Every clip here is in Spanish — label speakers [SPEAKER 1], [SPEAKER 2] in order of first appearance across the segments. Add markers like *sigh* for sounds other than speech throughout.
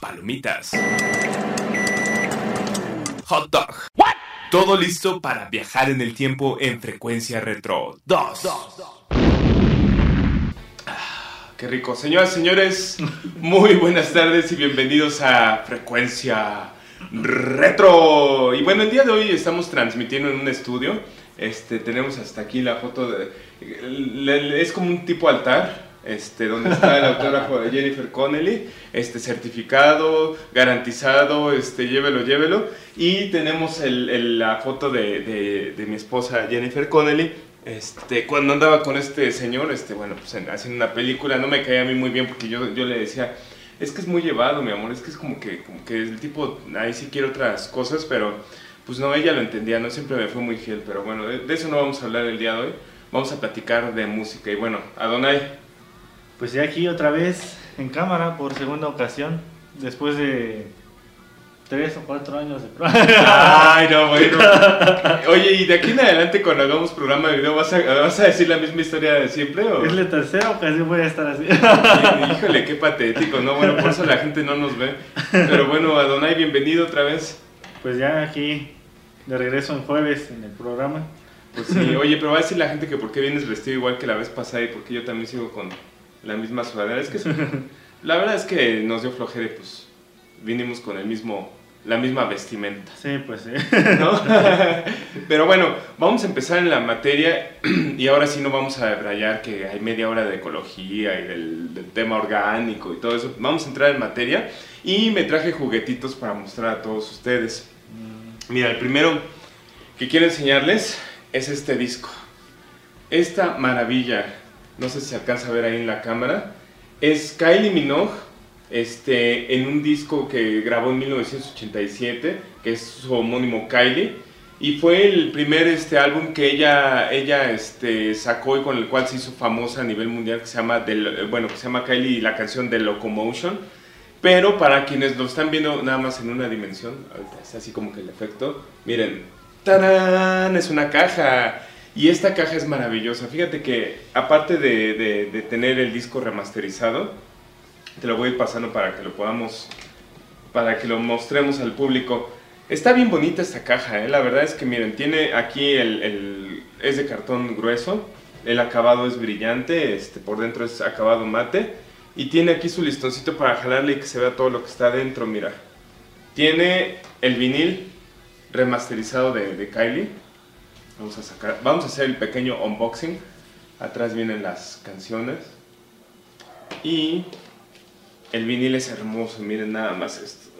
[SPEAKER 1] Palomitas. Hot dog. Todo listo para viajar en el tiempo en frecuencia retro 2. Ah, Qué rico. Señoras y señores, muy buenas tardes y bienvenidos a Frecuencia Retro. Y bueno, el día de hoy estamos transmitiendo en un estudio. Este, tenemos hasta aquí la foto de... Es como un tipo altar, este, donde está el *laughs* autógrafo de Jennifer Connelly, este, certificado, garantizado, este, llévelo, llévelo. Y tenemos el- el- la foto de, de- de mi esposa Jennifer Connelly, este, cuando andaba con este señor, este, bueno, pues en- haciendo una película, no me caía a mí muy bien porque yo, yo le decía, es que es muy llevado, mi amor, es que es como que, como que el tipo, ahí sí quiere otras cosas, pero pues no, ella lo entendía, no siempre me fue muy fiel, pero bueno, de, de eso no vamos a hablar el día de hoy, vamos a platicar de música. Y bueno, Adonai,
[SPEAKER 2] Pues ya aquí otra vez en cámara por segunda ocasión, después de tres o cuatro años de *laughs*
[SPEAKER 1] Ay, no, bueno. *laughs* Oye, y de aquí en adelante cuando hagamos programa de video, ¿vas a, vas a decir la misma historia de siempre o...?
[SPEAKER 2] Es la tercera ocasión voy a estar así.
[SPEAKER 1] Híjole, qué patético, ¿no? Bueno, por eso la gente no nos ve. Pero bueno, Adonai, bienvenido otra vez.
[SPEAKER 2] Pues ya aquí de regreso en jueves en el programa.
[SPEAKER 1] Pues sí, oye, pero va a decir la gente que por qué vienes vestido igual que la vez pasada y por qué yo también sigo con la misma sudadera. Es que *laughs* la verdad es que nos dio flojera pues vinimos con el mismo, la misma vestimenta.
[SPEAKER 2] Sí, pues sí.
[SPEAKER 1] ¿no? *laughs* Pero bueno, vamos a empezar en la materia y ahora sí no vamos a debrayar que hay media hora de ecología y del, del tema orgánico y todo eso. Vamos a entrar en materia y me traje juguetitos para mostrar a todos ustedes. Mira, el primero que quiero enseñarles es este disco. Esta maravilla, no sé si se alcanza a ver ahí en la cámara, es Kylie Minogue este, en un disco que grabó en 1987, que es su homónimo Kylie, y fue el primer este, álbum que ella, ella este, sacó y con el cual se hizo famosa a nivel mundial, que se llama, The- bueno, que se llama Kylie y la canción de Locomotion. Pero para quienes lo están viendo nada más en una dimensión, ahorita es así como que el efecto, miren, ¡tarán! Es una caja. Y esta caja es maravillosa. Fíjate que aparte de, tener el disco remasterizado, te lo voy a ir pasando para que lo podamos, para que lo mostremos al público. Está bien bonita esta caja, ¿eh? la verdad es que miren, tiene aquí el, es de cartón grueso, el acabado es brillante, este, por dentro es acabado mate, y tiene aquí su listoncito para jalarle y que se vea todo lo que está dentro, mira. Tiene el vinil remasterizado de Kylie. Vamos a sacar, vamos a hacer el pequeño unboxing. Atrás vienen las canciones. Y el vinil es hermoso, miren nada más esto.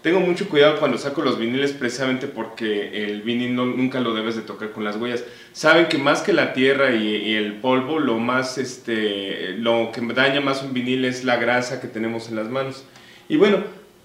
[SPEAKER 1] Tengo mucho cuidado cuando saco los viniles precisamente porque el vinil nunca lo debes de tocar con las huellas. Saben que más que la tierra y, y el polvo, lo más, este, lo que daña más un vinil es la grasa que tenemos en las manos. Y bueno,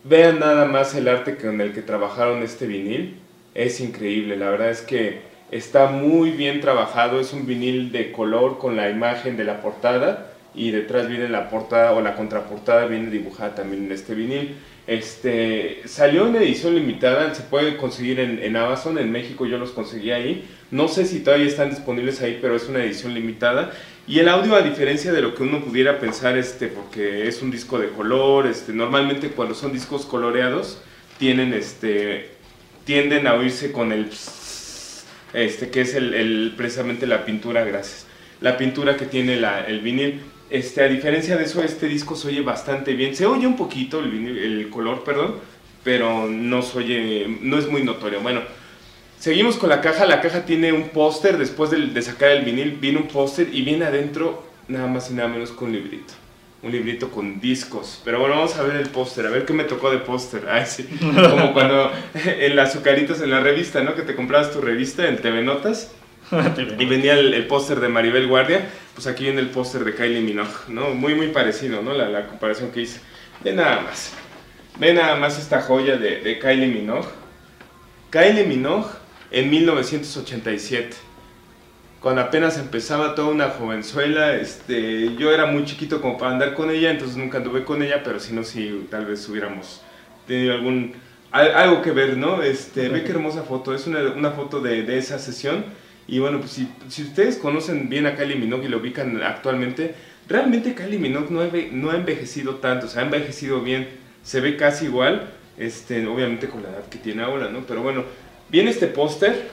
[SPEAKER 1] vean nada más el arte con el que trabajaron este vinil. Es increíble, la verdad es que está muy bien trabajado. Es un vinil de color con la imagen de la portada y detrás viene la portada o la contraportada viene dibujada también en este vinil. Este salió en edición limitada, se puede conseguir en, en Amazon, en México yo los conseguí ahí. No sé si todavía están disponibles ahí, pero es una edición limitada. Y el audio, a diferencia de lo que uno pudiera pensar, este, porque es un disco de color, este, normalmente cuando son discos coloreados, tienen este, tienden a oírse con el este, que es el, precisamente la pintura, gracias. La pintura que tiene el vinil. Este, a diferencia de eso, este disco se oye bastante bien. Se oye un poquito el, vinil- el color, perdón, pero no se oye, no es muy notorio. Bueno, seguimos con la caja. La caja tiene un póster. Después de, sacar el vinil, viene un póster y viene adentro nada más y nada menos que un librito. Un librito con discos. Pero bueno, vamos a ver el póster. A ver qué me tocó de póster. *laughs* Ay, sí. *laughs* Como cuando *laughs* en las azucaritas en la revista, ¿no? Que te comprabas tu revista en TV Notas. Y venía el, el póster de Maribel Guardia, pues aquí viene el póster de Kylie Minogue, ¿no? Muy, muy parecido, ¿no? La, la comparación que hice. De nada más. Ve nada más esta joya de, de Kylie Minogue. Kylie Minogue en 1987. Cuando apenas empezaba toda una jovenzuela, este, yo era muy chiquito como para andar con ella, entonces nunca anduve con ella, pero si no, sí, tal vez hubiéramos tenido algún, algo que ver, ¿no? Este, ve qué hermosa foto, es una, una foto de, de, esa sesión. Y bueno, pues si, si, ustedes conocen bien a Kylie Minogue y lo ubican actualmente, realmente Kylie Minogue no ha, no ha envejecido tanto, o sea, ha envejecido bien, se ve casi igual, este, obviamente con la edad que tiene ahora, ¿no? Pero bueno, viene este póster,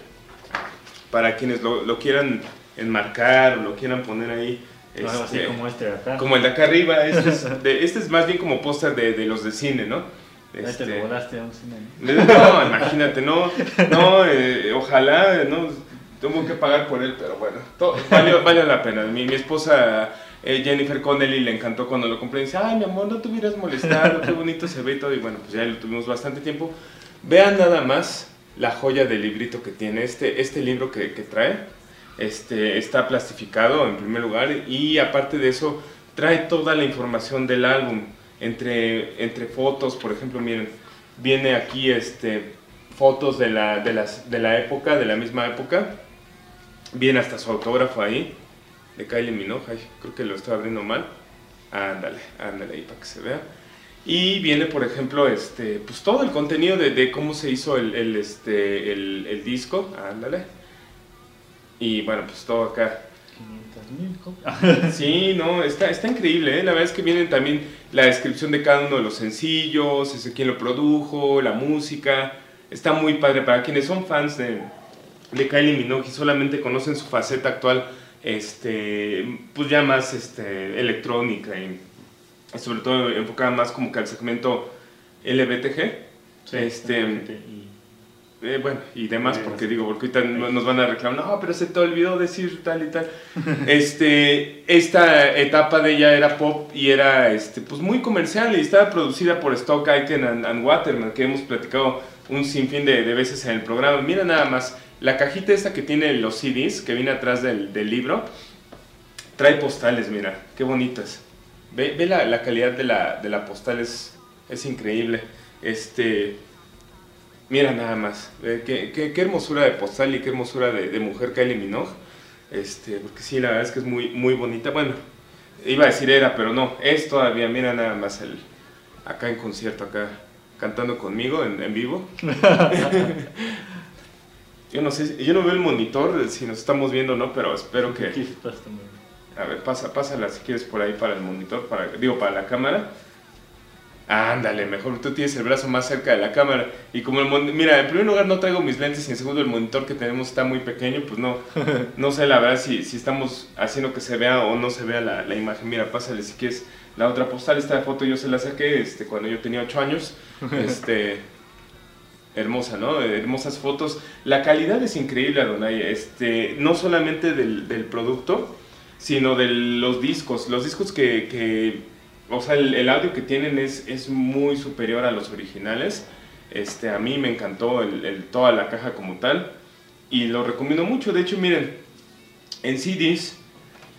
[SPEAKER 1] para quienes lo, lo, quieran enmarcar o lo quieran poner ahí.
[SPEAKER 2] Este, así como este de acá.
[SPEAKER 1] Como el de acá arriba, este es, *laughs* de, este es más bien como póster de, de, los de cine, ¿no?
[SPEAKER 2] Este, te lo volaste a un cine.
[SPEAKER 1] No, imagínate, no, no, eh, ojalá, no, tengo que pagar por él, pero bueno, todo, vale, vale la pena. Mi, mi esposa eh, Jennifer Connelly le encantó cuando lo compré. Dice, ay, mi amor, no te hubieras molestado, qué bonito se ve y todo. Y bueno, pues ya lo tuvimos bastante tiempo. Vean nada más la joya del librito que tiene. Este, este libro que, que trae este, está plastificado en primer lugar y aparte de eso trae toda la información del álbum. Entre, entre fotos, por ejemplo, miren, viene aquí este, fotos de la, de, las, de la época, de la misma época. Viene hasta su autógrafo ahí de Kylie Minogue, ay, creo que lo estoy abriendo mal. Ándale, ándale ahí para que se vea. Y viene, por ejemplo, este, pues todo el contenido de, de cómo se hizo el, el este, el, el, disco, ándale. Y bueno, pues todo acá.
[SPEAKER 2] 500 mil
[SPEAKER 1] Sí, no, está, está increíble, ¿eh? la verdad es que viene también la descripción de cada uno de los sencillos, ese quién lo produjo, la música, está muy padre para quienes son fans de, de Kylie Minogue y solamente conocen su faceta actual este, pues ya más este, electrónica y sobre todo enfocada más como que al segmento LBTG.
[SPEAKER 2] Sí,
[SPEAKER 1] este,
[SPEAKER 2] y,
[SPEAKER 1] eh, bueno, y demás, porque digo, porque ahorita nos van a reclamar, no, pero se te olvidó decir tal y tal. *laughs* este, esta etapa de ella era pop y era este, pues muy comercial y estaba producida por Stock Aitken and, and Waterman, que hemos platicado un sinfín de, de veces en el programa. Mira nada más, la cajita esta que tiene los CDs, que viene atrás del, del libro, trae postales, mira, qué bonitas. Ve, ve la, la calidad de la, de la postal, es, es increíble. Este, mira nada más, qué, qué, qué hermosura de postal y qué hermosura de, de mujer Kylie Minogue. Este, porque sí, la verdad es que es muy, muy bonita. Bueno, iba a decir era, pero no, es todavía, mira nada más el, acá en concierto, acá cantando conmigo en, en vivo. *laughs* yo no sé, yo no veo el monitor si nos estamos viendo o no, pero espero que... A ver, pasa, pásala si quieres por ahí para el monitor, para, digo, para la cámara. Ándale, mejor tú tienes el brazo más cerca de la cámara. Y como el mira, en primer lugar no traigo mis lentes y en segundo el monitor que tenemos está muy pequeño, pues no, *laughs* no sé la verdad si, si estamos haciendo que se vea o no se vea la, la imagen. Mira, pásale si quieres la otra postal. Esta foto yo se la saqué este, cuando yo tenía 8 años. *laughs* Este, hermosa, ¿no? Hermosas fotos. La calidad es increíble, Adonai. Este, no solamente del, del producto, sino de los discos. Los discos que, o sea, el, audio que tienen es, es muy superior a los originales. Este, a mí me encantó el, toda la caja como tal y lo recomiendo mucho. De hecho, miren, en CDs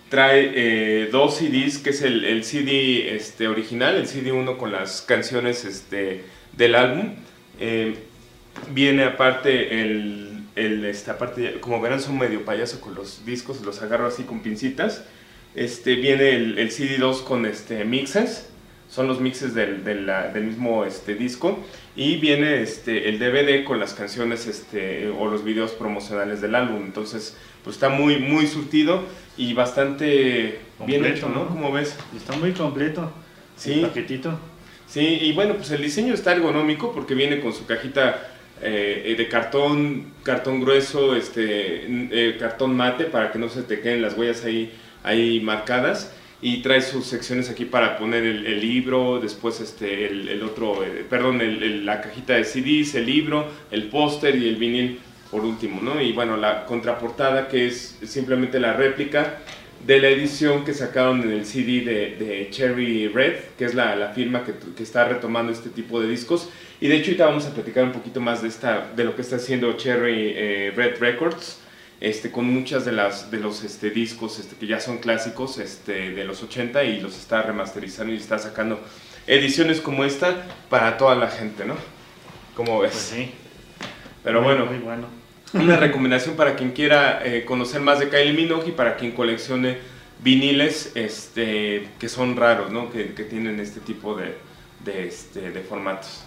[SPEAKER 1] trae eh, dos CDs, que es el, el CD este, original, el CD 1 con las canciones este, del álbum. Eh, viene aparte el, el como verán son medio payaso con los discos, los agarro así con pincitas. Este, viene el, el CD2 con este, mixes, son los mixes del, del, del mismo este, disco. Y viene este, el DVD con las canciones este, o los videos promocionales del álbum. Entonces, pues está muy, muy surtido y bastante bien
[SPEAKER 2] Completo,
[SPEAKER 1] hecho, ¿no?
[SPEAKER 2] ¿no?
[SPEAKER 1] Como ves.
[SPEAKER 2] Está muy completo.
[SPEAKER 1] Sí.
[SPEAKER 2] El paquetito.
[SPEAKER 1] Sí, y bueno, pues el diseño está ergonómico porque viene con su cajita eh, de cartón, cartón grueso, este, eh, cartón mate para que no se te queden las huellas ahí, ahí marcadas. Y trae sus secciones aquí para poner el, libro, después este, el, otro, eh, perdón, la cajita de CDs, el libro, el póster y el vinil por último, ¿no? Y bueno, la contraportada que es simplemente la réplica de la edición que sacaron en el CD de, de Cherry Red, que es la, la firma que, que está retomando este tipo de discos. Y de hecho ahorita vamos a platicar un poquito más de, esta, de lo que está haciendo Cherry eh, Red Records, este, con muchas de, las, de los este, discos este, que ya son clásicos este, de los 80 y los está remasterizando y está sacando ediciones como esta para toda la gente, ¿no? Como ves.
[SPEAKER 2] Pues sí.
[SPEAKER 1] Pero
[SPEAKER 2] muy,
[SPEAKER 1] bueno,
[SPEAKER 2] Muy bueno.
[SPEAKER 1] una recomendación para quien quiera eh, conocer más de Kylie Minogue y para quien coleccione viniles este, que son raros, ¿no? Que, que tienen este tipo de, de, este, de formatos.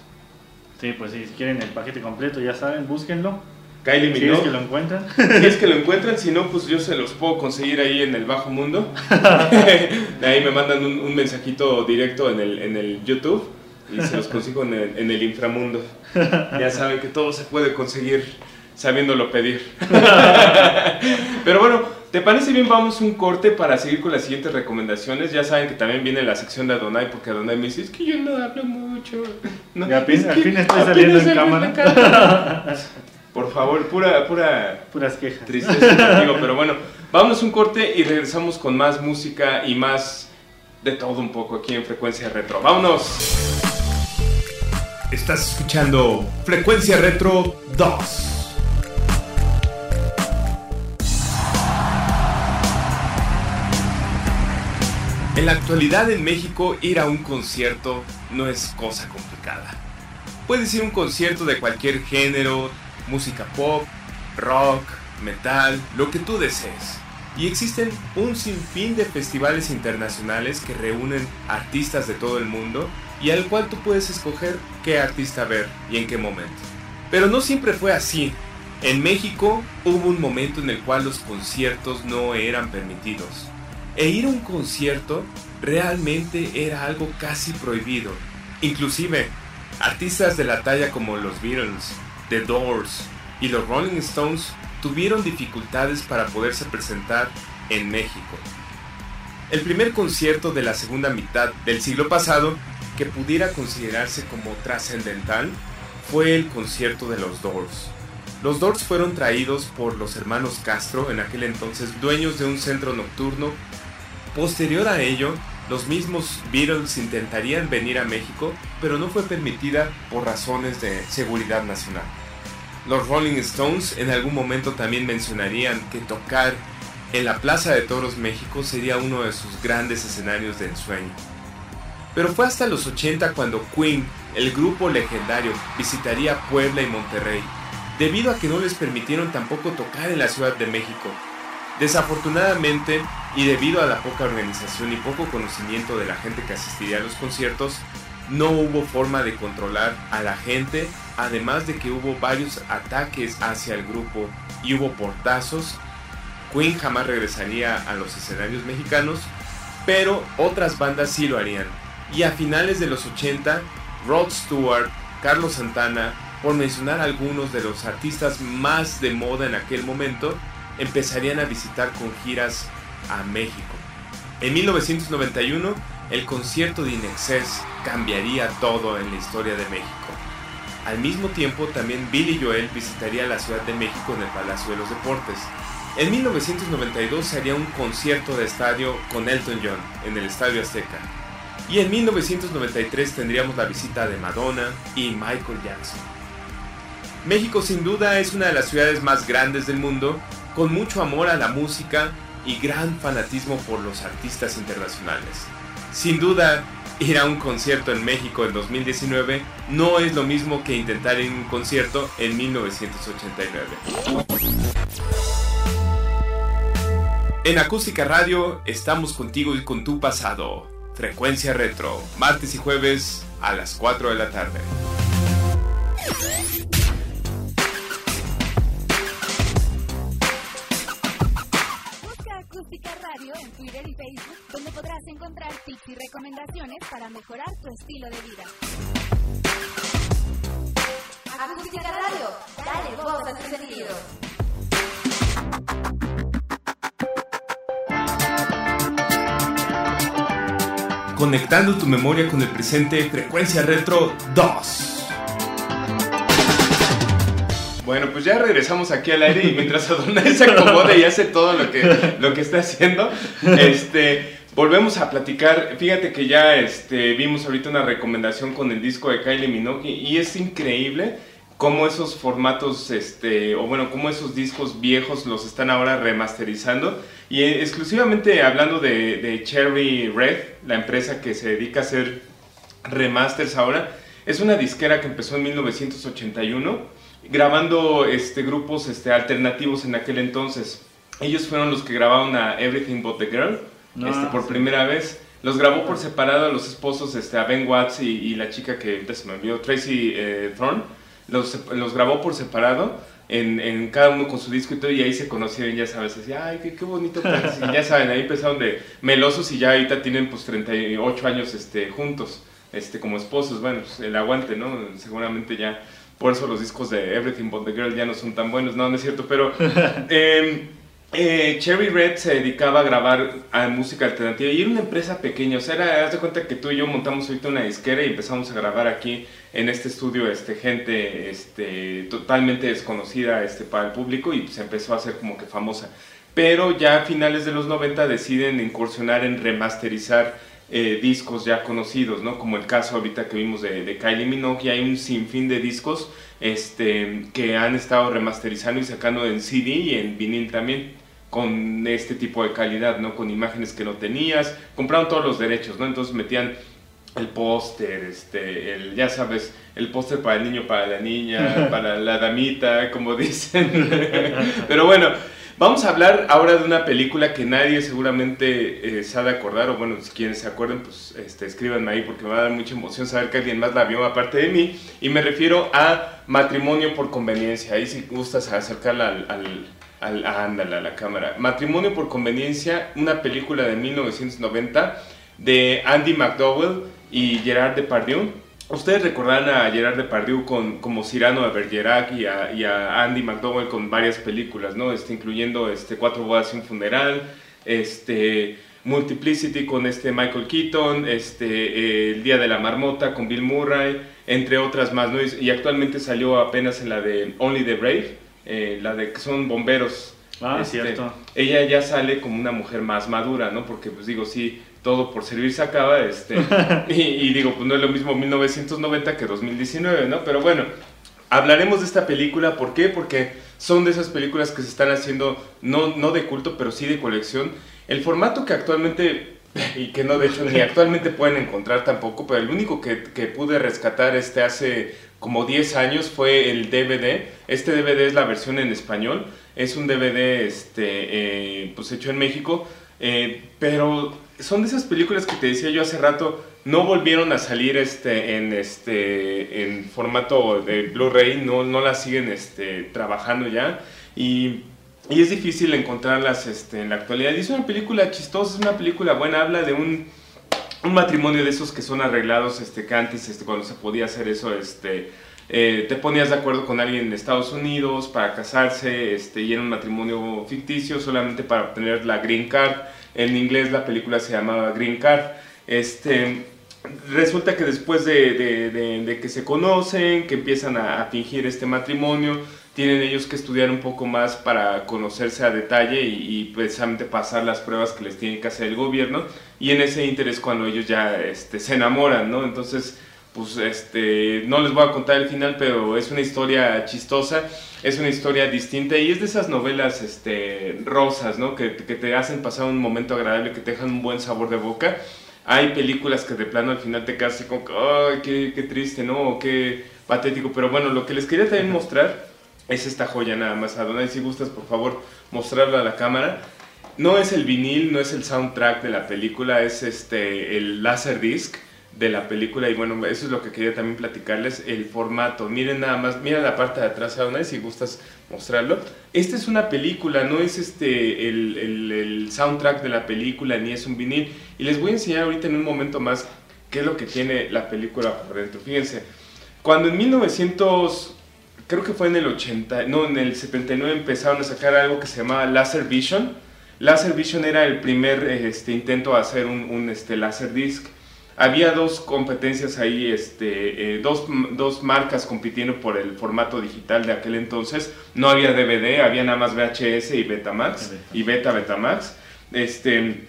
[SPEAKER 2] Sí, pues si quieren el paquete completo, ya saben, búsquenlo.
[SPEAKER 1] Kylie
[SPEAKER 2] Si es que
[SPEAKER 1] Minogue,
[SPEAKER 2] lo encuentran. *laughs*
[SPEAKER 1] si es que lo encuentran, si no, pues yo se los puedo conseguir ahí en el bajo mundo. *laughs* De ahí me mandan un, un mensajito directo en el, en el YouTube y se los consigo en el, en el inframundo. Ya saben que todo se puede conseguir sabiéndolo pedir. *laughs* Pero bueno, ¿te parece bien? Vamos un corte para seguir con las siguientes recomendaciones. Ya saben que también viene la sección de Adonai, porque Adonai me dice, es que yo no hablo mucho. *laughs* No,
[SPEAKER 2] Y al fin-
[SPEAKER 1] es
[SPEAKER 2] al
[SPEAKER 1] que
[SPEAKER 2] fin estoy saliendo en cámara".
[SPEAKER 1] cámara". *laughs* Por favor, pura, pura
[SPEAKER 2] Puras quejas.
[SPEAKER 1] tristeza contigo, pero bueno, vamos un corte y regresamos con más música y más de todo un poco aquí en Frecuencia Retro. ¡Vámonos! Estás escuchando Frecuencia Retro 2. En la actualidad en México ir a un concierto no es cosa complicada. Puedes ir a un concierto de cualquier género, música pop, rock, metal, lo que tú desees. Y existen un sinfín de festivales internacionales que reúnen artistas de todo el mundo y al cual tú puedes escoger qué artista ver y en qué momento. Pero no siempre fue así. En México hubo un momento en el cual los conciertos no eran permitidos. E ir a un concierto realmente era algo casi prohibido. Inclusive, artistas de la talla como los Beatles, The Doors y los Rolling Stones tuvieron dificultades para poderse presentar en México. El primer concierto de la segunda mitad del siglo pasado que pudiera considerarse como trascendental fue el concierto de los Doors. Los Doors fueron traídos por los hermanos Castro, en aquel entonces dueños de un centro nocturno. Posterior a ello, los mismos Beatles intentarían venir a México, pero no fue permitida por razones de seguridad nacional. Los Rolling Stones en algún momento también mencionarían que tocar en la Plaza de Toros México sería uno de sus grandes escenarios de ensueño. Pero fue hasta los 80 cuando Queen, el grupo legendario, visitaría Puebla y Monterrey, debido a que no les permitieron tampoco tocar en la Ciudad de México. Desafortunadamente, y debido a la poca organización y poco conocimiento de la gente que asistiría a los conciertos, no hubo forma de controlar a la gente, además de que hubo varios ataques hacia el grupo y hubo portazos. Queen jamás regresaría a los escenarios mexicanos, pero otras bandas sí lo harían. Y a finales de los 80, Rod Stewart, Carlos Santana, por mencionar algunos de los artistas más de moda en aquel momento, empezarían a visitar con giras a México. En 1991, el concierto de Inexcess cambiaría todo en la historia de México. Al mismo tiempo, también Billy Joel visitaría la Ciudad de México en el Palacio de los Deportes. En 1992 se haría un concierto de estadio con Elton John en el Estadio Azteca. Y en 1993 tendríamos la visita de Madonna y Michael Jackson. México sin duda es una de las ciudades más grandes del mundo, con mucho amor a la música y gran fanatismo por los artistas internacionales. Sin duda, ir a un concierto en México en 2019 no es lo mismo que intentar ir a un concierto en 1989. En Acústica Radio estamos contigo y con tu pasado. Frecuencia Retro, martes y jueves a las 4 de la tarde.
[SPEAKER 3] En Twitter y Facebook, donde podrás encontrar tips y recomendaciones para mejorar tu estilo de vida. Acústica Radio, dale voz a tus sentidos.
[SPEAKER 1] Conectando tu memoria con el presente, Frecuencia Retro 2. Bueno, pues ya regresamos aquí al aire y mientras Adonai se *laughs* acomoda y hace todo lo que, lo que está haciendo, este, volvemos a platicar. Fíjate que ya este, vimos ahorita una recomendación con el disco de Kylie Minogue y es increíble cómo esos formatos, este, o bueno, cómo esos discos viejos los están ahora remasterizando. Y exclusivamente hablando de, de Cherry Red, la empresa que se dedica a hacer remasters ahora. Es una disquera que empezó en 1981, grabando este, grupos este, alternativos en aquel entonces. Ellos fueron los que grabaron a Everything But the Girl
[SPEAKER 2] No,
[SPEAKER 1] este, por
[SPEAKER 2] sí.
[SPEAKER 1] primera vez. Los grabó por separado a los esposos, este, a Ben Watts y, y la chica que ahorita se me olvidó, Tracy eh, Thorne. Los, los grabó por separado, en, en cada uno con su disco y todo, y ahí se conocieron, ya sabes, así, ay, qué, qué bonito. pues", *laughs* y ya saben, ahí empezaron de melosos y ya ahorita tienen pues 38 años este, juntos, este, como esposos. Bueno, pues el aguante, ¿no? Seguramente ya, por eso los discos de Everything But the Girl ya no son tan buenos, no, no es cierto, pero... *laughs* em, eh, Cherry Red se dedicaba a grabar a música alternativa y era una empresa pequeña, o sea, era, haz de cuenta que tú y yo montamos ahorita una disquera y empezamos a grabar aquí en este estudio este, gente este, totalmente desconocida este, para el público y se empezó a hacer como que famosa. Pero ya a finales de los 90 deciden incursionar en remasterizar eh, discos ya conocidos, ¿no? Como el caso ahorita que vimos de, de Kylie Minogue, y hay un sinfín de discos este, que han estado remasterizando y sacando en CD y en vinil también con este tipo de calidad, ¿no? Con imágenes que no tenías, compraron todos los derechos, ¿no? Entonces metían el póster, este, el, ya sabes, el póster para el niño, para la niña, *laughs* para la damita, como dicen. *laughs* Pero bueno, vamos a hablar ahora de una película que nadie seguramente eh, se ha de acordar, o bueno, si quienes se acuerden, pues este, escríbanme ahí porque me va a dar mucha emoción saber que alguien más la vio aparte de mí. Y me refiero a Matrimonio por Conveniencia. Ahí si gustas acercarla al, al, al- a, ándale, a la cámara. Matrimonio por Conveniencia, una película de 1990 de Andy McDowell y Gerard Depardieu. Ustedes recordarán a Gerard Depardieu con, como Cyrano de Bergerac y a, Andy McDowell con varias películas, ¿no? Este, incluyendo este, Cuatro bodas y un funeral, este, Multiplicity con este Michael Keaton, este, eh, El Día de la Marmota con Bill Murray, entre otras más, ¿no? Y, y actualmente salió apenas en la de Only the Brave, eh, la de que son bomberos.
[SPEAKER 2] Ah,
[SPEAKER 1] Este,
[SPEAKER 2] cierto.
[SPEAKER 1] Ella ya sale como una mujer más madura, ¿no? Porque pues digo, sí, todo por servir se acaba, este, *laughs* y, y digo, pues no es lo mismo 1990 que 2019, ¿no? Pero bueno, hablaremos de esta película, ¿por qué? Porque son de esas películas que se están haciendo, no, no de culto, pero sí de colección. El formato que actualmente, y que no de hecho ni actualmente pueden encontrar tampoco, pero el único que, que pude rescatar este hace como 10 años fue el DVD. Este DVD es la versión en español, es un DVD este, eh, pues hecho en México, eh, pero son de esas películas que te decía yo hace rato, no volvieron a salir este, en, este, en formato de Blu-ray, no, no las siguen este, trabajando ya. Y, y es difícil encontrarlas este, en la actualidad. Y es una película chistosa, es una película buena, habla de un, un matrimonio de esos que son arreglados, este, que antes este, cuando se podía hacer eso, este, eh, te ponías de acuerdo con alguien en Estados Unidos para casarse este, y era un matrimonio ficticio solamente para obtener la green card. En inglés la película se llamaba Green Card. Este, resulta que después de, de- de- de que se conocen, que empiezan a, a fingir este matrimonio, tienen ellos que estudiar un poco más para conocerse a detalle y, y precisamente pasar las pruebas que les tiene que hacer el gobierno. Y en ese interés cuando ellos ya este, se enamoran, ¿no? Entonces, pues este, no les voy a contar el final, pero es una historia chistosa, es una historia distinta y es de esas novelas este, rosas, ¿no? Que, te hacen pasar un momento agradable, que te dejan un buen sabor de boca. Hay películas que de plano al final te quedas así como ay, qué, qué triste, ¿no? O qué patético. Pero bueno, lo que les quería también mostrar es esta joya nada más. Adonai, si gustas, por favor, mostrarla a la cámara. No es el vinil, no es el soundtrack de la película, es este, el Laserdisc de la película y bueno, eso es lo que quería también platicarles, el formato. Miren nada más, mira la parte de atrás, Adonai, si gustas mostrarlo. Esta es una película, no es este el, el- el soundtrack de la película ni es un vinil. Y les voy a enseñar ahorita en un momento más qué es lo que tiene la película por dentro. Fíjense, cuando en 1900 creo que fue en el 80, no, en el 79 empezaron a sacar algo que se llamaba Laser Vision. Laser Vision era el primer este, intento a hacer un, un este, laser disc. Había dos competencias ahí, este, eh, dos, dos marcas compitiendo por el formato digital de aquel entonces. No había DVD, había nada más VHS y Betamax y Beta Betamax. Este,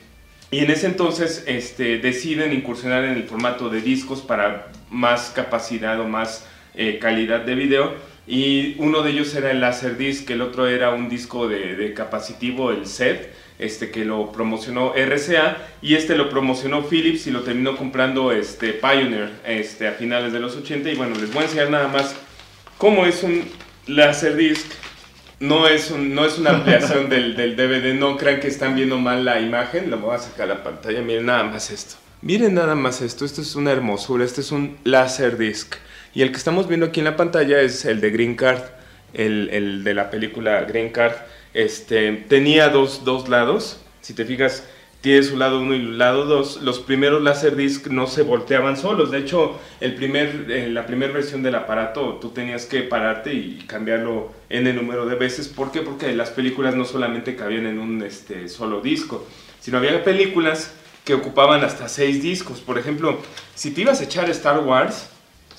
[SPEAKER 1] y en ese entonces este, deciden incursionar en el formato de discos para más capacidad o más eh, calidad de video. Y uno de ellos era el Laserdisc, el otro era un disco de, de capacitivo, el set, este, que lo promocionó RCA y este lo promocionó Philips y lo terminó comprando este, Pioneer este, a finales de los 80 y bueno, les voy a enseñar nada más cómo es un Laserdisc. No es, un, no es una ampliación *laughs* del, del DVD, no crean que están viendo mal la imagen, lo voy a sacar a la pantalla, miren nada más esto. Miren nada más esto, esto es una hermosura, este es un Laserdisc. Y el que estamos viendo aquí en la pantalla es el de Green Card, el, el de la película Green Card. Este, tenía dos, dos lados, si te fijas, tiene su lado 1 y el lado 2. Los primeros Laserdisc no se volteaban solos. De hecho, el primer, eh, la primera versión del aparato tú tenías que pararte y cambiarlo en el número de veces. ¿Por qué? Porque las películas no solamente cabían en un este, solo disco, sino había películas que ocupaban hasta 6 discos. Por ejemplo, si te ibas a echar Star Wars,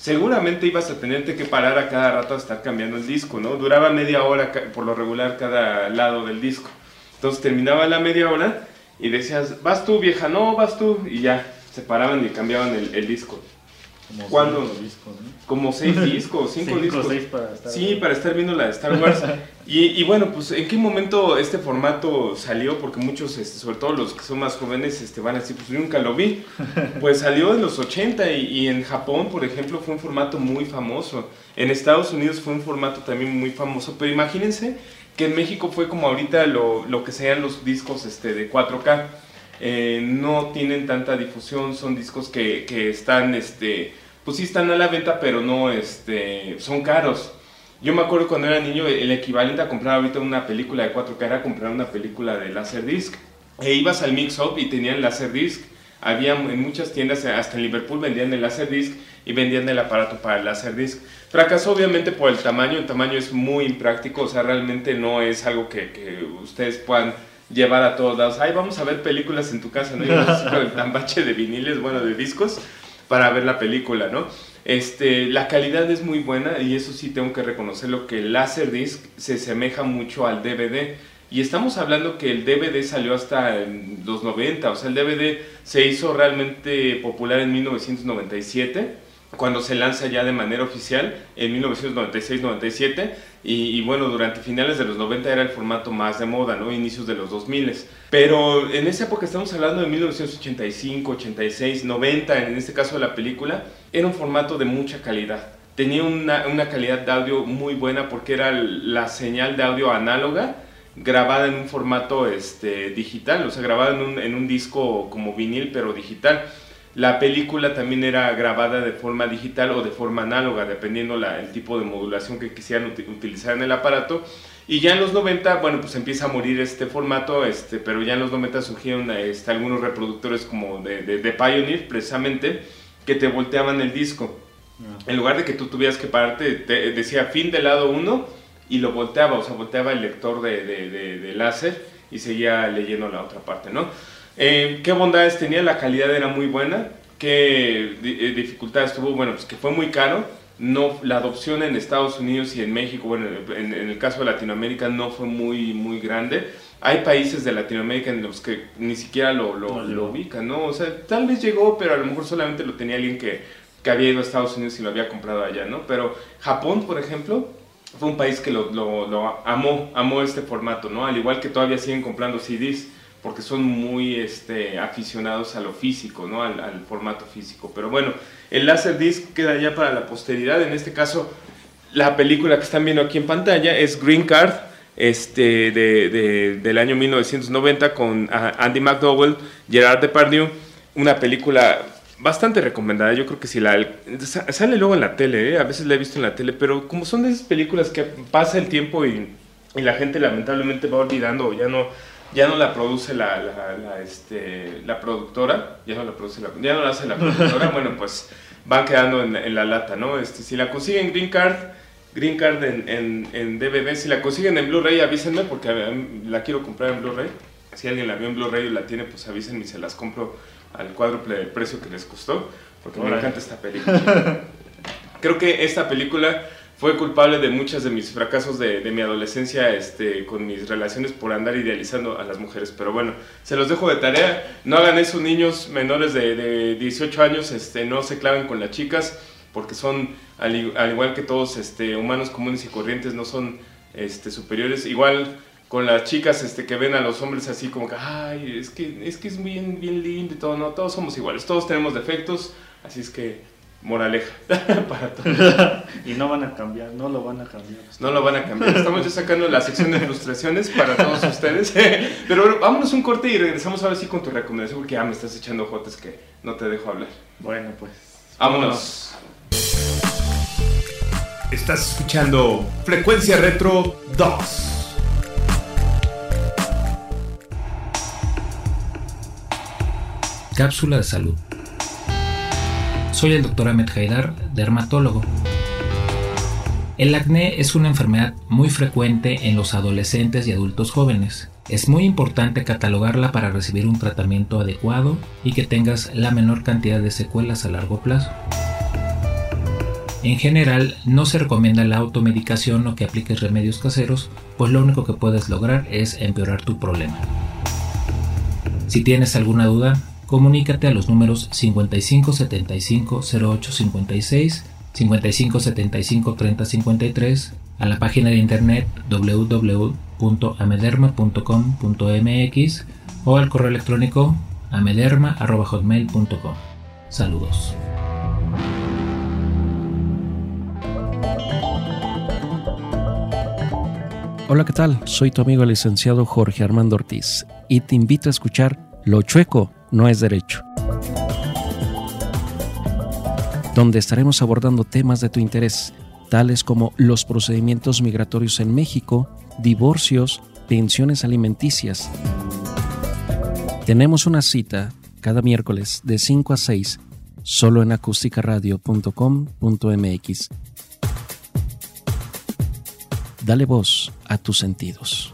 [SPEAKER 1] seguramente ibas a tenerte que parar a cada rato a estar cambiando el disco, ¿no? Duraba media hora por lo regular cada lado del disco. Entonces terminaba la media hora y decías, vas tú vieja, no, vas tú, y ya, se paraban y cambiaban el, el disco.
[SPEAKER 2] Como
[SPEAKER 1] ¿Cuándo?
[SPEAKER 2] cinco discos, ¿no?
[SPEAKER 1] Como seis *laughs* discos, cinco,
[SPEAKER 2] Cinco,
[SPEAKER 1] discos.
[SPEAKER 2] seis para estar-
[SPEAKER 1] Sí, para estar viendo la de Star Wars. *laughs* y, y bueno, pues ¿en qué momento este formato salió? Porque muchos, este, sobre todo los que son más jóvenes, este, van a decir, pues nunca lo vi. *laughs* Pues salió en los 80 y, y en Japón, por ejemplo, fue un formato muy famoso. En Estados Unidos fue un formato también muy famoso. Pero imagínense que en México fue como ahorita lo, lo que sean los discos este, de 4K. Eh, no tienen tanta difusión, son discos que, que están, este, pues sí están a la venta, pero no, este, son caros. Yo me acuerdo cuando era niño, el equivalente a comprar ahorita una película de 4K era comprar una película de Laserdisc. E ibas al Mix Up y tenían Laserdisc. Había en muchas tiendas, hasta en Liverpool vendían el Laserdisc y vendían el aparato para el Laserdisc. Fracasó obviamente por el tamaño, el tamaño es muy impráctico, o sea, realmente no es algo que, que ustedes puedan llevar a todos lados. Ay, vamos a ver películas en tu casa, ¿no? Y con el *laughs* tambache de viniles, bueno, de discos, para ver la película, ¿no? Este, la calidad es muy buena y eso sí tengo que reconocerlo que el Laserdisc se asemeja mucho al DVD. Y estamos hablando que el DVD salió hasta los 90, o sea, el DVD se hizo realmente popular en 1997, cuando se lanza ya de manera oficial, en 1996-97, y, y bueno, durante finales de los 90 era el formato más de moda, ¿no? Inicios de los 2000. Pero en esa época estamos hablando de 1985, 86, 90, en este caso de la película, era un formato de mucha calidad. Tenía una, una calidad de audio muy buena porque era la señal de audio análoga grabada en un formato este, digital, o sea, grabada en un, en un disco como vinil, pero digital. La película también era grabada de forma digital o de forma análoga, dependiendo la, el tipo de modulación que quisieran uti- utilizar en el aparato. Y ya en los 90, bueno, pues empieza a morir este formato, este, pero ya en los 90 surgieron este, algunos reproductores como de, de, de Pioneer, precisamente, que te volteaban el disco. En lugar de que tú tuvieras que pararte, te decía fin del lado 1 y lo volteaba, o sea, volteaba el lector de- de láser y seguía leyendo la otra parte, ¿no? Eh, ¿Qué bondades tenía? La calidad era muy buena. ¿Qué eh, dificultades tuvo? Bueno, pues que fue muy caro. No, la adopción en Estados Unidos y en México, bueno, en, en el caso de Latinoamérica no fue muy, muy grande. Hay países de Latinoamérica en los que ni siquiera lo, lo,
[SPEAKER 2] No
[SPEAKER 1] lo ubican, ¿no? O sea, tal vez llegó, pero a lo mejor solamente lo tenía alguien que, que había ido a Estados Unidos y lo había comprado allá, ¿no? Pero Japón, por ejemplo, fue un país que lo, lo- lo amó, amó este formato, ¿no? Al igual que todavía siguen comprando CDs, porque son muy este, aficionados a lo físico, ¿no? Al, formato físico. Pero bueno, el Laserdisc queda ya para la posteridad. En este caso, la película que están viendo aquí en pantalla es Green Card, este, de, de- del año 1990, con ah, Andy McDowell, Gerard Depardieu. Una película bastante recomendada. Yo creo que si la sa- sale luego en la tele, ¿eh? a veces la he visto en la tele, pero como son esas películas que pasa el tiempo y, y la gente lamentablemente va olvidando o ya no ya no la produce la, la, la, este, la productora, ya no la produce la, ya no la hace la productora, *laughs* bueno, pues van quedando en, en la lata, ¿no? Este, si la consiguen Green Card, Green Card en, en, en DVD, si la consiguen en Blu-ray, avísenme porque la quiero comprar en Blu-ray. Si alguien la vio en Blu-ray y la tiene, pues avísenme y se las compro al cuádruple del precio que les costó, porque me encanta esta película. *laughs* Creo que esta película fue culpable de muchos de mis fracasos de, de mi adolescencia este, con mis relaciones por andar idealizando a las mujeres. Pero bueno, se los dejo de tarea. No hagan eso, niños menores de, de 18 años, este, no se claven con las chicas, porque son, al, igual que todos, este, humanos comunes y corrientes, no son este, superiores. Igual con las chicas este, que ven a los hombres así como que, ay, es que es, que es bien, bien lindo y todo, no, todos somos iguales, todos tenemos defectos, así es que moraleja *laughs* para todos.
[SPEAKER 2] y no van a cambiar, no lo van a cambiar.
[SPEAKER 1] No lo van a cambiar. Estamos ya sacando la sección de frustraciones para todos ustedes. *laughs* Pero bueno, vámonos un corte y regresamos ahora sí con tu recomendación porque ya me estás echando jotes que no te dejo hablar.
[SPEAKER 2] Bueno, pues.
[SPEAKER 1] Vámonos. Estás escuchando Frecuencia Retro 2.
[SPEAKER 4] Cápsula de salud. Soy el Dr. Ahmed Haidar, dermatólogo. El acné es una enfermedad muy frecuente en los adolescentes y adultos jóvenes. Es muy importante catalogarla para recibir un tratamiento adecuado y que tengas la menor cantidad de secuelas a largo plazo. En general, no se recomienda la automedicación o que apliques remedios caseros, pues lo único que puedes lograr es empeorar tu problema. Si tienes alguna duda, comunícate a los números 55 75 08 56, 55 75 30 53, a la página de internet www.amederma.com.mx o al correo electrónico amederma.hotmail.com. Saludos.
[SPEAKER 5] Hola, ¿qué tal? Soy tu amigo el licenciado Jorge Armando Ortiz y te invito a escuchar Lo Chueco no es derecho, donde estaremos abordando temas de tu interés, tales como los procedimientos migratorios en México, divorcios, pensiones alimenticias. Tenemos una cita cada miércoles de 5 a 6 solo en acústicaradio.com.mx. Dale voz a tus sentidos.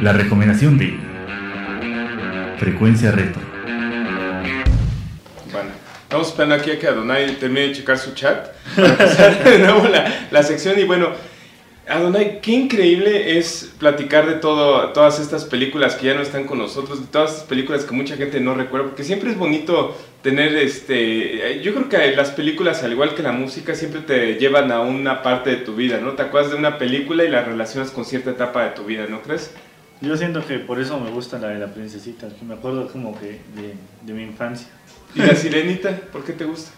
[SPEAKER 6] La recomendación de Frecuencia Retro.
[SPEAKER 1] Bueno, estamos esperando aquí a que Adonai termine de checar su chat para empezar de nuevo la, la sección. Y bueno, Adonai, qué increíble es platicar de todo, todas estas películas que ya no están con nosotros, de todas estas películas que mucha gente no recuerda, porque siempre es bonito tener este. Yo creo que las películas, al igual que la música, siempre te llevan a una parte de tu vida, ¿no? Te acuerdas de una película y la relacionas con cierta etapa de tu vida, ¿no crees?
[SPEAKER 2] Yo siento que por eso me gusta la de la princesita, que me acuerdo como que de, de mi infancia.
[SPEAKER 1] ¿Y la sirenita? ¿Por qué te gusta?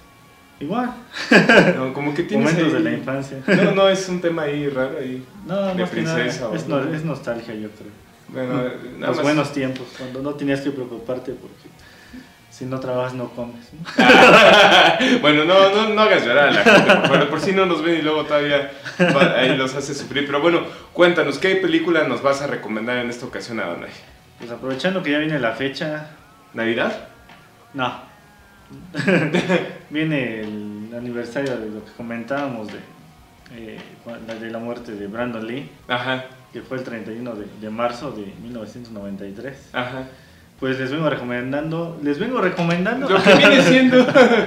[SPEAKER 2] Igual. *laughs*
[SPEAKER 1] No, como que tienes
[SPEAKER 2] Momentos
[SPEAKER 1] ahí-
[SPEAKER 2] de la infancia.
[SPEAKER 1] No, no, es un tema ahí raro ahí.
[SPEAKER 2] No,
[SPEAKER 1] de
[SPEAKER 2] nada,
[SPEAKER 1] princesa o-
[SPEAKER 2] es, no- es nostalgia, yo creo.
[SPEAKER 1] Bueno, nada
[SPEAKER 2] Los
[SPEAKER 1] más-
[SPEAKER 2] buenos tiempos, cuando no tenías que preocuparte porque si no trabajas no comes. ¿no? *laughs*
[SPEAKER 1] bueno, no, no, no hagas llorar a la gente, por favor. Por si no nos ven y luego todavía va- ahí los hace sufrir. Pero bueno, cuéntanos, ¿qué película nos vas a recomendar en esta ocasión, Adonai?
[SPEAKER 2] Pues aprovechando que ya viene la fecha,
[SPEAKER 1] ¿Navidad?
[SPEAKER 2] no. *laughs* viene el aniversario de lo que comentábamos de, eh, la de la muerte de Brandon Lee.
[SPEAKER 1] Ajá.
[SPEAKER 2] que fue el 31 de, de marzo de 1993.
[SPEAKER 1] Ajá.
[SPEAKER 2] Pues les vengo recomendando, les vengo recomendando,
[SPEAKER 1] Lo que viene siendo.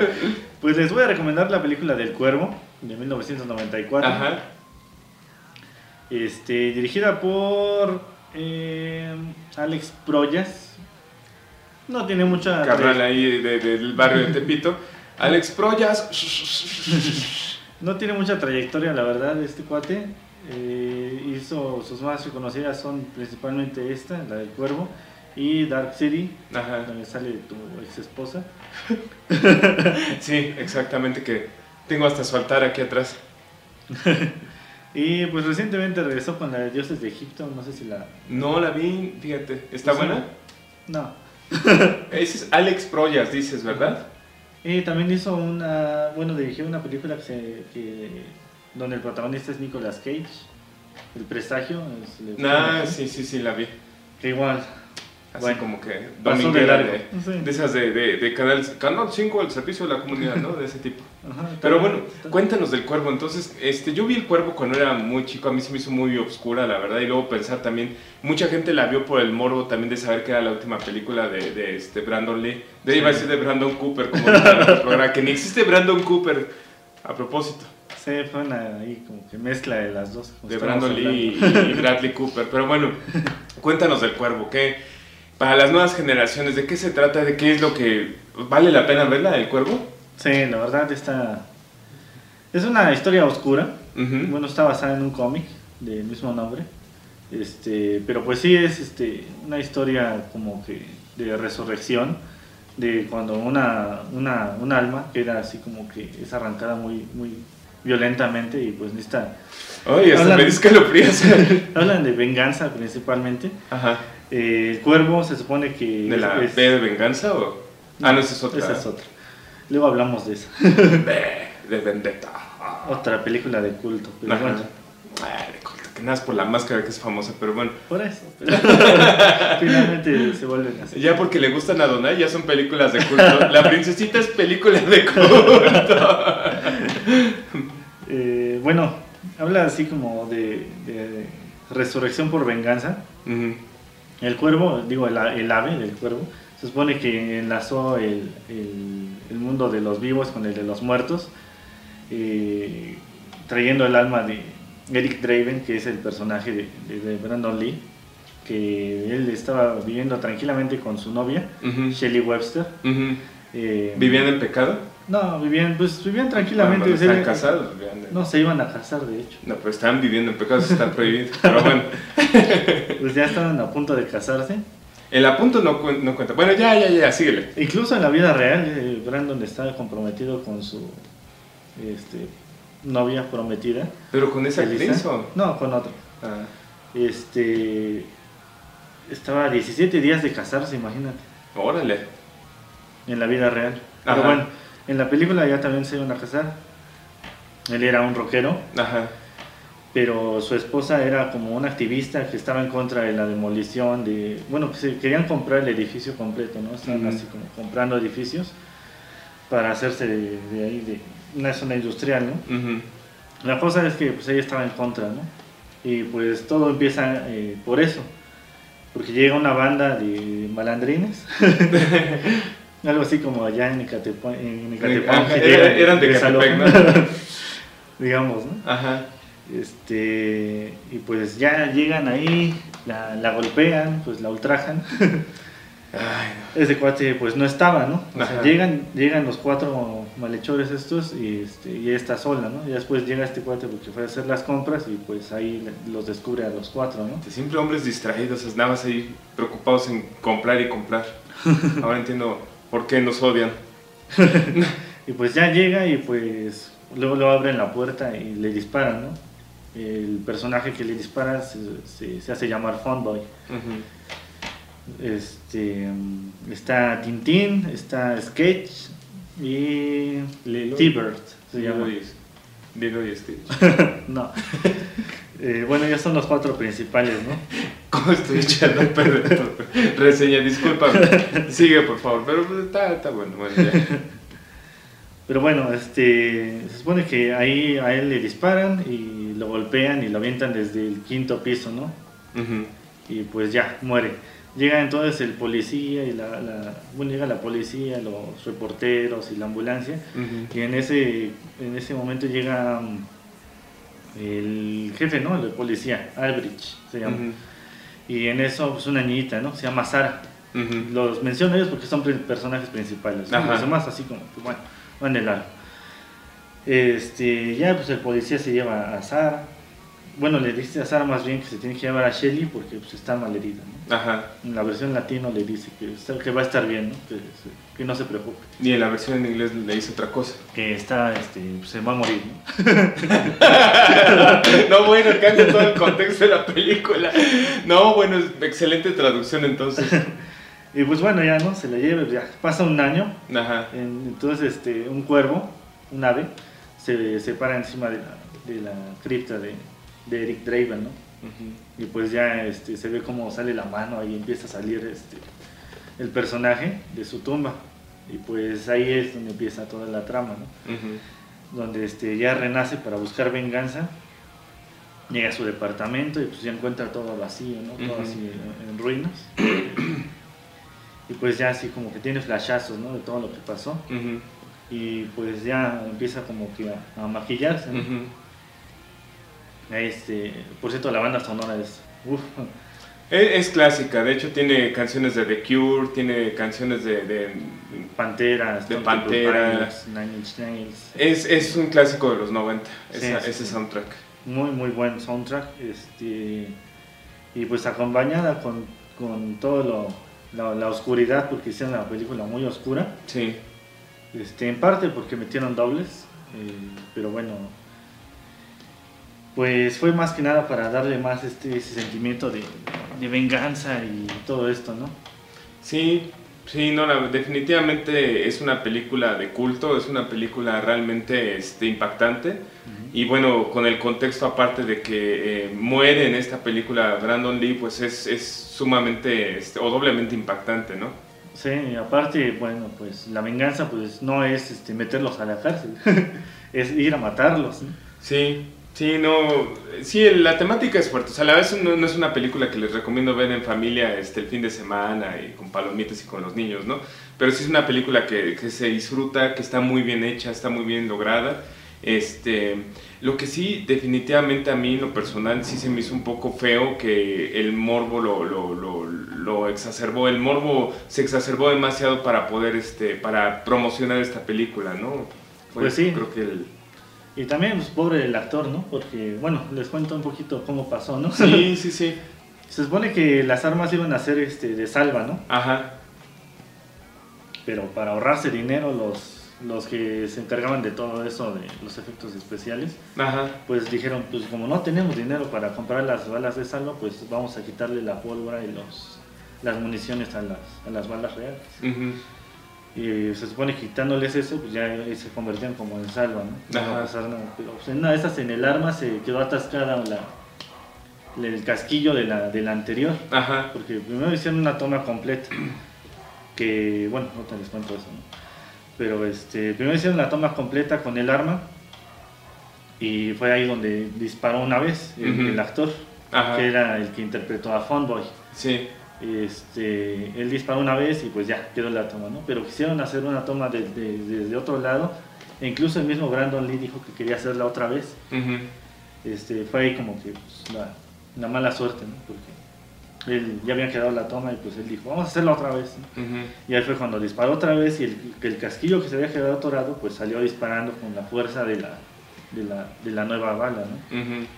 [SPEAKER 1] *laughs*
[SPEAKER 2] pues les voy a recomendar la película del Cuervo de 1994.
[SPEAKER 1] Ajá.
[SPEAKER 2] Este, dirigida por eh, Alex Proyas. No tiene mucha.
[SPEAKER 1] Carnal ahí de- del barrio de Tepito. *laughs* Alex Proyas.
[SPEAKER 2] No tiene mucha trayectoria, la verdad, este cuate. Eh, hizo sus más reconocidas son principalmente esta, la del Cuervo, y Dark City,
[SPEAKER 1] Ajá.
[SPEAKER 2] donde sale tu ex esposa. *laughs*
[SPEAKER 1] Sí, exactamente que tengo hasta su altar aquí atrás. *laughs*
[SPEAKER 2] Y pues recientemente regresó con la de Dioses de Egipto, no sé si la.
[SPEAKER 1] No la vi, fíjate. ¿Está buena?
[SPEAKER 2] No. *laughs*
[SPEAKER 1] Ese es Alex Proyas, dices, ¿verdad?
[SPEAKER 2] Y también hizo una. Bueno, dirigió una película que se, que, donde el protagonista es Nicolas Cage, El Presagio. es-
[SPEAKER 1] Ah, sí, sí, sí, la vi.
[SPEAKER 2] Que igual.
[SPEAKER 1] Así
[SPEAKER 2] Bueno,
[SPEAKER 1] como que dominguera de,
[SPEAKER 2] Sí.
[SPEAKER 1] de esas de, de, de canal, canal 5, el servicio de la comunidad, ¿no? De ese tipo. *laughs*
[SPEAKER 2] Ajá,
[SPEAKER 1] Pero bueno, cuéntanos del cuervo. Entonces, este, yo vi el cuervo cuando era muy chico, a mí se me hizo muy oscura, la verdad. Y luego pensar también, mucha gente la vio por el morbo también de saber que era la última película de, de este Brandon Lee. De iba a decir de Brandon Cooper, como programa, que ni existe Brandon Cooper. A propósito,
[SPEAKER 2] Sí, fue una ahí como que mezcla de las dos.
[SPEAKER 1] de Brandon Lee y Bradley Cooper. Pero bueno, cuéntanos del cuervo. ¿qué, para las nuevas generaciones, ¿de qué se trata? ¿De qué es lo que vale la pena verla del cuervo?
[SPEAKER 2] Sí, la verdad está... Es una historia oscura.
[SPEAKER 1] Ujú.
[SPEAKER 2] Bueno, está basada en un cómic del mismo nombre. Este, pero pues sí es este, una historia como que de resurrección, de cuando una, una, un alma queda así como que es arrancada muy, muy violentamente y pues necesita...
[SPEAKER 1] Oye, hasta
[SPEAKER 2] Hablan-
[SPEAKER 1] me que. *laughs*
[SPEAKER 2] Hablan de venganza principalmente.
[SPEAKER 1] Ajá.
[SPEAKER 2] Eh, el cuervo se supone que...
[SPEAKER 1] ¿De la
[SPEAKER 2] es-
[SPEAKER 1] B de venganza o...? Ah, no, esa es otra.
[SPEAKER 2] Esa es otra. Luego hablamos de esa. *laughs*
[SPEAKER 1] B de vendetta.
[SPEAKER 2] otra película de culto. Pero bueno,
[SPEAKER 1] Ay, de culto, que nada es por la máscara que es famosa, pero bueno.
[SPEAKER 2] por eso. pero *laughs* *laughs* finalmente se vuelven así.
[SPEAKER 1] Ya porque le gustan a Donai, ya son películas de culto. La princesita es película de culto.
[SPEAKER 2] Eh, bueno, habla así como de, de resurrección por venganza.
[SPEAKER 1] Ujú.
[SPEAKER 2] El cuervo, digo, el, el ave del cuervo, se supone que enlazó el, el- el mundo de los vivos con el de los muertos, eh, trayendo el alma de Eric Draven, que es el personaje de, de- de Brandon Lee, que él estaba viviendo tranquilamente con su novia. Shelley Webster. Eh,
[SPEAKER 1] ¿Vivían en pecado?
[SPEAKER 2] No, vivían, pues vivían tranquilamente.
[SPEAKER 1] bueno, ¿Están casados? En-
[SPEAKER 2] No, se iban a casar, de hecho.
[SPEAKER 1] No, pero estaban viviendo en pecado, eso está prohibido. *laughs* Pero bueno, *laughs*
[SPEAKER 2] Pues ya estaban a punto de casarse.
[SPEAKER 1] el apunto no, cuen- no cuenta. Bueno, ya, ya, ya, síguele.
[SPEAKER 2] Incluso en la vida real, eh, Brandon estaba comprometido con su este, novia prometida.
[SPEAKER 1] ¿Pero con esa actriz o...?
[SPEAKER 2] No, con otra.
[SPEAKER 1] Ah,
[SPEAKER 2] Este, estaba a 17 días de casarse, imagínate,
[SPEAKER 1] órale.
[SPEAKER 2] en la vida real. Pero bueno, en la película ya también se iban a casar. Él era un rockero,
[SPEAKER 1] Ajá.
[SPEAKER 2] pero su esposa era como una activista que estaba en contra de la demolición de... Bueno, que se querían comprar el edificio completo, ¿no? Estaban así como comprando edificios para hacerse de, de ahí, de una zona industrial, ¿no? La cosa es que pues ella estaba en contra, ¿no? Y pues todo empieza eh, por eso, porque llega una banda de malandrines, *laughs* algo así como allá en Ecatepec, en Ecatepec, que
[SPEAKER 1] era- eran de Ecatepec, ¿no? *laughs*
[SPEAKER 2] digamos, ¿no?
[SPEAKER 1] Ajá.
[SPEAKER 2] Este, y pues ya llegan ahí, la, la golpean, pues la ultrajan. *laughs*
[SPEAKER 1] Ay,
[SPEAKER 2] Ese cuate pues no estaba, ¿no? O sea, llegan, llegan los cuatro malhechores estos y, este, y ella está sola, ¿no? Y después llega este cuate porque fue a hacer las compras y pues ahí los descubre a los cuatro, ¿no?
[SPEAKER 1] no. Siempre hombres distraídos, nada más ahí preocupados en comprar y comprar. *laughs* Ahora entiendo por qué nos odian. *laughs*
[SPEAKER 2] Y pues ya llega y pues luego lo abren la puerta y le disparan, ¿no? El personaje que le dispara se, se- se hace llamar Funboy. Este, está Tintín, está Sketch y. T-Bird se llama.
[SPEAKER 1] Y, Lilo y Stitch. *laughs*
[SPEAKER 2] No. *laughs* Eh, bueno, ya son los cuatro principales, ¿no? *laughs*
[SPEAKER 1] ¿Cómo estoy echando tu *laughs* reseña? Discúlpame. *laughs* Sigue, por favor. Pero está, está bueno. bueno ya.
[SPEAKER 2] Pero bueno, este, se supone que ahí a él le disparan y lo golpean y lo avientan desde el quinto piso, ¿no? Y pues ya, muere. Llega entonces el policía y la, la- bueno, llega la policía, los reporteros y la ambulancia. Y en ese, en ese momento llega mm, el jefe, ¿no? El policía, Albridge se llama. Y en eso, pues una niñita, ¿no? Se llama Sara. Los menciono ellos porque son personajes principales. ¿no? Los demás así como, pues, bueno, van de largo. Este, ya pues el policía se lleva a Sara. Bueno, le dice a Sara más bien que se tiene que llevar a Shelly porque pues, está malherida, ¿no?
[SPEAKER 1] Ajá.
[SPEAKER 2] En la versión latino le dice que, está- que va a estar bien, ¿no? Que, no se preocupe.
[SPEAKER 1] Y en la versión en inglés le dice otra cosa.
[SPEAKER 2] Que está, este, pues, se va a morir, ¿no? *laughs*
[SPEAKER 1] no, bueno, cambia todo el contexto de la película. No, bueno, excelente traducción entonces. *laughs*
[SPEAKER 2] Y pues bueno, ya, ¿no? Se la lleva, ya pasa un año.
[SPEAKER 1] Ajá.
[SPEAKER 2] en- entonces, este, un cuervo, un ave, se, se para encima de la, de la cripta de, de Eric Draven, ¿no? Y pues ya este, se ve cómo sale la mano, ahí empieza a salir este, el personaje de su tumba. Y pues ahí es donde empieza toda la trama, ¿no? Donde este, ya renace para buscar venganza. Llega a su departamento y pues ya encuentra todo vacío, ¿no? Todo así en, en ruinas. y pues ya así como que tiene flashazos, ¿no? De todo lo que pasó. Y pues ya empieza como que a, a maquillarse, ¿no? Este, por cierto, la banda sonora es... uf,
[SPEAKER 1] Es, es clásica, de hecho tiene canciones de The Cure, tiene canciones de... de-
[SPEAKER 2] Panteras,
[SPEAKER 1] De Panteras.
[SPEAKER 2] Nine Inch Nails.
[SPEAKER 1] es, es un clásico de los 90,
[SPEAKER 2] Sí,
[SPEAKER 1] esa-
[SPEAKER 2] sí,
[SPEAKER 1] ese
[SPEAKER 2] sí.
[SPEAKER 1] soundtrack.
[SPEAKER 2] Muy, muy buen soundtrack. Este, y pues acompañada con, con todo lo, la, la oscuridad, porque hicieron la película muy oscura.
[SPEAKER 1] Sí.
[SPEAKER 2] Este, en parte porque metieron dobles, eh, pero bueno, pues fue más que nada para darle más este ese sentimiento de, de venganza y todo esto, ¿no?
[SPEAKER 1] Sí, sí, no, la- definitivamente es una película de culto, es una película realmente este, impactante. Y bueno, con el contexto aparte de que eh, muere en esta película Brandon Lee, pues es, es sumamente este, o doblemente impactante, ¿no?
[SPEAKER 2] Sí, aparte, bueno, pues la venganza pues no es este, meterlos a la cárcel, *laughs* es ir a matarlos.
[SPEAKER 1] Sí, sí, no, sí, la temática es fuerte. O sea, a la vez no, no es una película que les recomiendo ver en familia este, el fin de semana y con palomitas y con los niños, ¿no? Pero sí es una película que, que se disfruta, que está muy bien hecha, está muy bien lograda. Este, lo que sí, definitivamente a mí, en lo personal, sí se me hizo un poco feo que el morbo lo, lo, lo, lo exacerbó. El morbo se exacerbó demasiado para poder, este, para promocionar esta película, ¿no? Fue,
[SPEAKER 2] Pues sí.
[SPEAKER 1] Creo que el,
[SPEAKER 2] Y también, pues pobre el actor, ¿no? Porque, bueno, les cuento un poquito cómo pasó, ¿no?
[SPEAKER 1] Sí, *laughs* sí, sí.
[SPEAKER 2] Se supone que las armas iban a ser este, de salva, ¿no?
[SPEAKER 1] Ajá.
[SPEAKER 2] Pero para ahorrarse dinero, los, los que se encargaban de todo eso, de los efectos especiales,
[SPEAKER 1] Ajá.
[SPEAKER 2] pues dijeron, pues como no tenemos dinero para comprar las balas de salva, pues vamos a quitarle la pólvora y los, las municiones a las, a las balas reales. Y se supone que quitándoles eso, pues ya se convertían como en salva, ¿no? No a pasar nada. Pero pues, en una de esas, en el arma, se quedó atascada la, el casquillo de la, de la anterior.
[SPEAKER 1] Ajá.
[SPEAKER 2] Porque primero hicieron una toma completa. *clears throat* Que, bueno, no te les cuento eso, ¿no? Pero este, primero hicieron la toma completa con el arma. Y fue ahí donde disparó una vez el, actor,
[SPEAKER 1] Ajá.
[SPEAKER 2] que era el que interpretó a Fonboy.
[SPEAKER 1] Sí.
[SPEAKER 2] Este, él disparó una vez y pues ya quedó la toma, ¿no? Pero quisieron hacer una toma de- de- desde otro lado. E incluso el mismo Brandon Lee dijo que quería hacerla otra vez. Este, fue ahí como que pues, la, la mala suerte, ¿no? Porque él ya había quedado la toma y pues él dijo, vamos a hacerla otra vez. Y ahí fue cuando disparó otra vez y el, casquillo que se había quedado atorado pues salió disparando con la fuerza de la, de la, de la nueva bala, ¿no?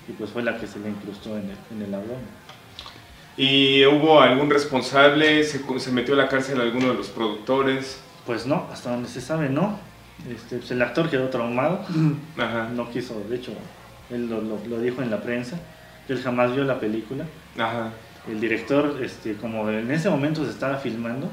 [SPEAKER 2] Y pues fue la que se le incrustó en el, en el abdomen.
[SPEAKER 1] ¿Y hubo algún responsable? ¿Se, se metió a la cárcel alguno de los productores?
[SPEAKER 2] Pues no, hasta donde se sabe no. Este, pues el actor quedó traumado,
[SPEAKER 1] Ajá.
[SPEAKER 2] no quiso, de hecho, él lo, lo- lo dijo en la prensa, él jamás vio la película.
[SPEAKER 1] Ajá.
[SPEAKER 2] El director, este, como en ese momento se estaba filmando,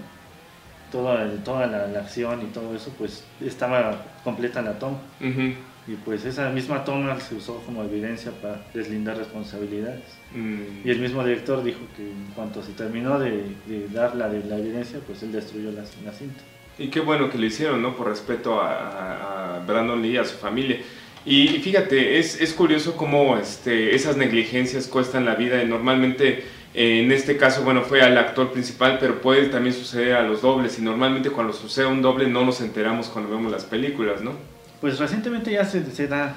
[SPEAKER 2] toda, toda la, la acción y todo eso, pues estaba completa la toma.
[SPEAKER 1] Ujú.
[SPEAKER 2] Y pues esa misma toma se usó como evidencia para deslindar responsabilidades.
[SPEAKER 1] Mm.
[SPEAKER 2] Y el mismo director dijo que en cuanto se terminó de, de dar la, de la evidencia, pues él destruyó la, la cinta.
[SPEAKER 1] Y qué bueno que lo hicieron, ¿no? Por respeto a, a- a Brandon Lee y a su familia. Y fíjate, es, es curioso cómo este, esas negligencias cuestan la vida. Normalmente, eh, en este caso, bueno, fue al actor principal, pero puede también suceder a los dobles. Y normalmente cuando sucede un doble no nos enteramos cuando vemos las películas, ¿no?
[SPEAKER 2] Pues recientemente ya se, se da,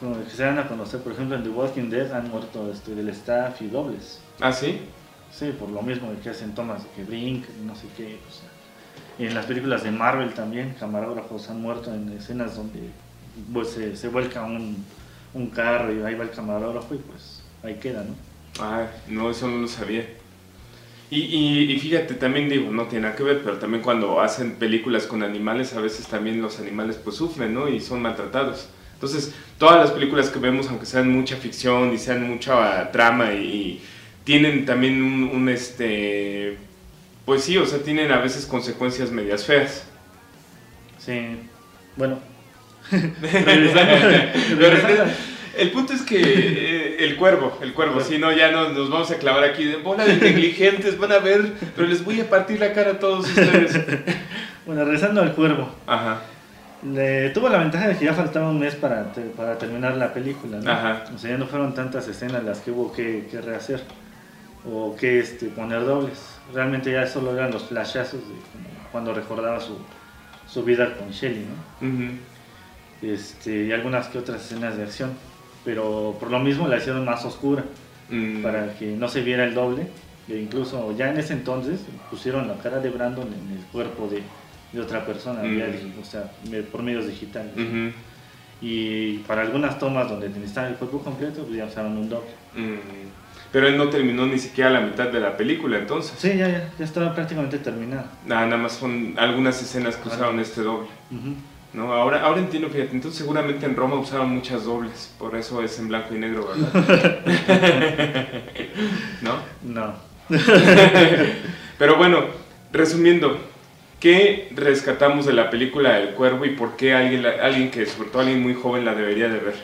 [SPEAKER 2] como que se dan a conocer, por ejemplo, en The Walking Dead han muerto este, del staff y dobles.
[SPEAKER 1] ¿Ah, sí?
[SPEAKER 2] Sí, por lo mismo que hacen tomas de que brincan, no sé qué. O sea. Y en las películas de Marvel también, camarógrafos han muerto en escenas donde pues, se, se vuelca un, un carro y ahí va el camarógrafo y pues ahí queda, ¿no?
[SPEAKER 1] Ah, no, eso no lo sabía. Y, y, y, fíjate, también digo, no tiene nada que ver, pero también cuando hacen películas con animales, a veces también los animales pues sufren, ¿no? Y son maltratados. Entonces, todas las películas que vemos, aunque sean mucha ficción y sean mucha trama y, y tienen también un, un, este, pues sí, o sea, tienen a veces consecuencias medias feas.
[SPEAKER 2] Sí, bueno. *laughs*
[SPEAKER 1] el punto es que eh, el cuervo, el cuervo, si no, ya no, nos vamos a clavar aquí de bola de negligentes, van a ver, pero les voy a partir la cara a todos ustedes.
[SPEAKER 2] bueno, regresando al cuervo.
[SPEAKER 1] Ajá.
[SPEAKER 2] Le, tuvo la ventaja de que ya faltaba un mes para, te, para terminar la película, ¿no?
[SPEAKER 1] Ajá.
[SPEAKER 2] O sea, ya no fueron tantas escenas las que hubo que, que rehacer o que este, poner dobles. Realmente ya solo eran los flashazos de cuando recordaba su, su vida con Shelly, ¿no?
[SPEAKER 1] Uh -huh.
[SPEAKER 2] este, y algunas que otras escenas de acción. Pero por lo mismo la hicieron más oscura,
[SPEAKER 1] Mm.
[SPEAKER 2] para que no se viera el doble. E incluso ya en ese entonces pusieron la cara de Brandon en el cuerpo de, de otra persona,
[SPEAKER 1] Mm.
[SPEAKER 2] ya, o sea, por medios digitales. Y para algunas tomas donde necesitaban el cuerpo completo, pues ya usaron un doble.
[SPEAKER 1] Mm. Pero él no terminó ni siquiera la mitad de la película, entonces.
[SPEAKER 2] Sí, ya, ya, ya estaba prácticamente terminada.
[SPEAKER 1] Nada, nada más son algunas escenas que usaron este doble.
[SPEAKER 2] Ujú.
[SPEAKER 1] ¿No? Ahora, ahora entiendo, fíjate, entonces seguramente en Roma usaron muchas dobles, por eso es en blanco y negro, ¿verdad? *laughs* ¿No?
[SPEAKER 2] No. *laughs*
[SPEAKER 1] Pero bueno, resumiendo, ¿qué rescatamos de la película El Cuervo y por qué alguien, alguien que, sobre todo alguien muy joven, la debería de ver?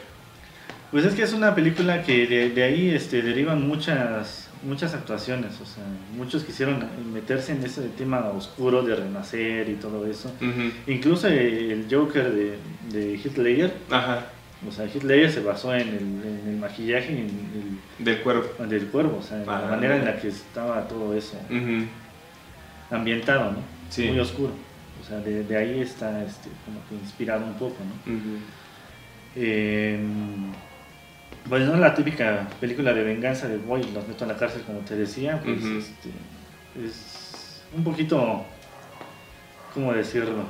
[SPEAKER 2] Pues es que es una película que de, de ahí este, derivan muchas muchas actuaciones, o sea, muchos quisieron meterse en ese tema oscuro de renacer y todo eso. Incluso el Joker de, de Ledger,
[SPEAKER 1] Ajá,
[SPEAKER 2] o sea, Ledger se basó en el, en el maquillaje y en
[SPEAKER 1] del Cuervo.
[SPEAKER 2] el, del cuervo, o sea, en
[SPEAKER 1] Ah,
[SPEAKER 2] la manera en la que estaba todo eso ambientado, ¿no?
[SPEAKER 1] Sí.
[SPEAKER 2] Muy oscuro. O sea, de, de ahí está este, como que inspirado un poco, ¿no? Eh, pues no la típica película de venganza de voy los meto en la cárcel como te decía, pues este, es un poquito, ¿cómo decirlo?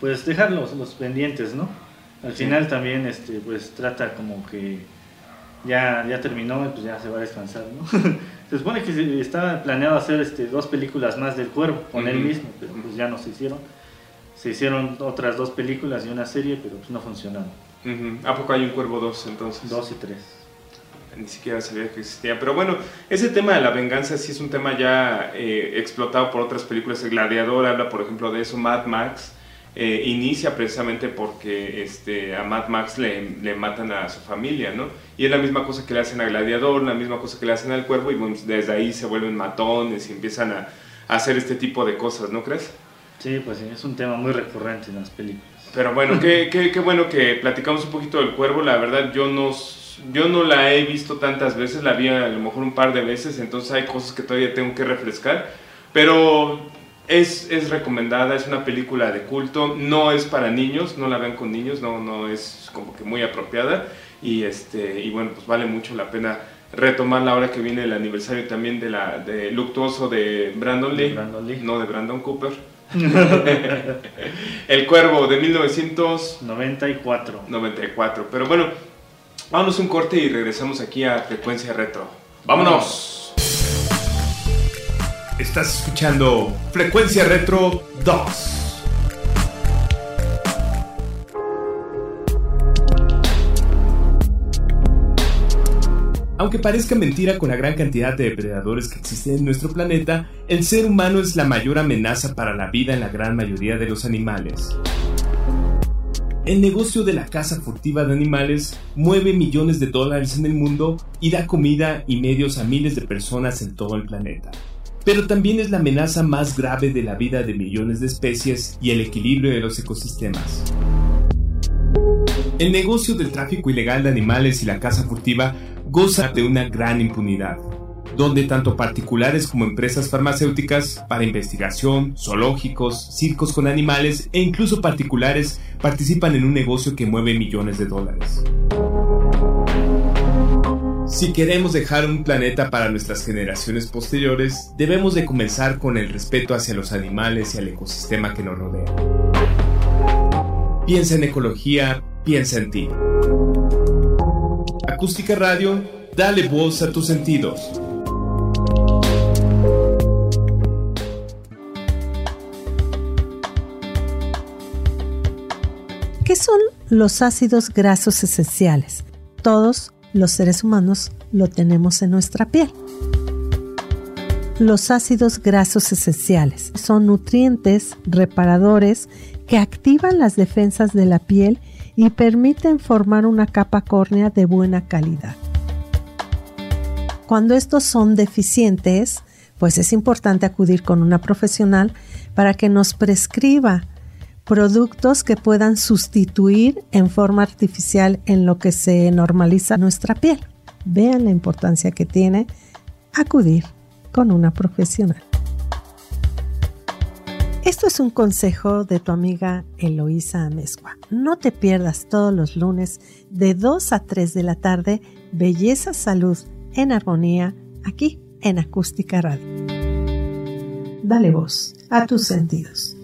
[SPEAKER 2] Pues dejar los, los pendientes, ¿no? Al
[SPEAKER 1] Sí.
[SPEAKER 2] final también este, pues trata como que ya, ya terminó y pues ya se va a descansar, ¿no? *laughs* se supone que estaba planeado hacer este, dos películas más del cuervo con él mismo, pero pues ya no se hicieron. Se hicieron otras dos películas y una serie, pero pues no funcionaron.
[SPEAKER 1] ¿A poco hay un Cuervo 2 entonces?
[SPEAKER 2] Dos y tres.
[SPEAKER 1] Ni siquiera sabía que existía. Pero bueno, ese tema de la venganza sí es un tema ya eh, explotado por otras películas. El Gladiador habla, por ejemplo, de eso. Mad Max eh, inicia precisamente porque este, a Mad Max le, le matan a su familia, ¿no? Y es la misma cosa que le hacen a Gladiador, la misma cosa que le hacen al cuervo, y bueno, desde ahí se vuelven matones y empiezan a, a hacer este tipo de cosas, ¿no crees?
[SPEAKER 2] Sí, pues sí, es un tema muy recurrente en las películas.
[SPEAKER 1] Pero bueno, *laughs* qué, qué, qué bueno que platicamos un poquito del cuervo. La verdad, yo no, yo no la he visto tantas veces, la vi a lo mejor un par de veces, entonces hay cosas que todavía tengo que refrescar. Pero es, es recomendada, es una película de culto, no es para niños, no la vean con niños, no, no es como que muy apropiada. Y, este, y bueno, pues vale mucho la pena retomarla ahora que viene el aniversario también de la de luctuoso de Brandon
[SPEAKER 2] De
[SPEAKER 1] Lee,
[SPEAKER 2] Brandon Lee.
[SPEAKER 1] no de Brandon Cooper. *laughs* el Cuervo de 1994.
[SPEAKER 2] 94.
[SPEAKER 1] Pero bueno, vámonos un corte y regresamos aquí a Frecuencia Retro. ¡Vámonos! Estás escuchando Frecuencia Retro 2. Aunque parezca mentira con la gran cantidad de depredadores que existen en nuestro planeta, el ser humano es la mayor amenaza para la vida en la gran mayoría de los animales. El negocio de la caza furtiva de animales mueve millones de dólares en el mundo y da comida y medios a miles de personas en todo el planeta. Pero también es la amenaza más grave de la vida de millones de especies y el equilibrio de los ecosistemas. El negocio del tráfico ilegal de animales y la caza furtiva goza de una gran impunidad, donde tanto particulares como empresas farmacéuticas para investigación, zoológicos, circos con animales e incluso particulares participan en un negocio que mueve millones de dólares. Si queremos dejar un planeta para nuestras generaciones posteriores, debemos de comenzar con el respeto hacia los animales y al ecosistema que nos rodea. Piensa en ecología, piensa en ti. Acústica Radio, dale voz a tus sentidos.
[SPEAKER 7] ¿Qué son los ácidos grasos esenciales? Todos los seres humanos lo tenemos en nuestra piel. Los ácidos grasos esenciales son nutrientes reparadores que activan las defensas de la piel y permiten formar una capa córnea de buena calidad. Cuando estos son deficientes, pues es importante acudir con una profesional para que nos prescriba productos que puedan sustituir en forma artificial en lo que se normaliza nuestra piel. Vean la importancia que tiene acudir con una profesional. Esto es un consejo de tu amiga Eloísa Amezcua. No te pierdas todos los lunes de 2 a 3 de la tarde Belleza Salud en Armonía aquí en Acústica Radio. Dale voz a tus sentidos.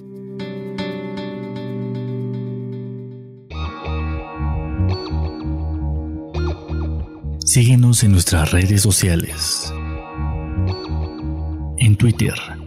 [SPEAKER 8] Síguenos en nuestras redes sociales. En Twitter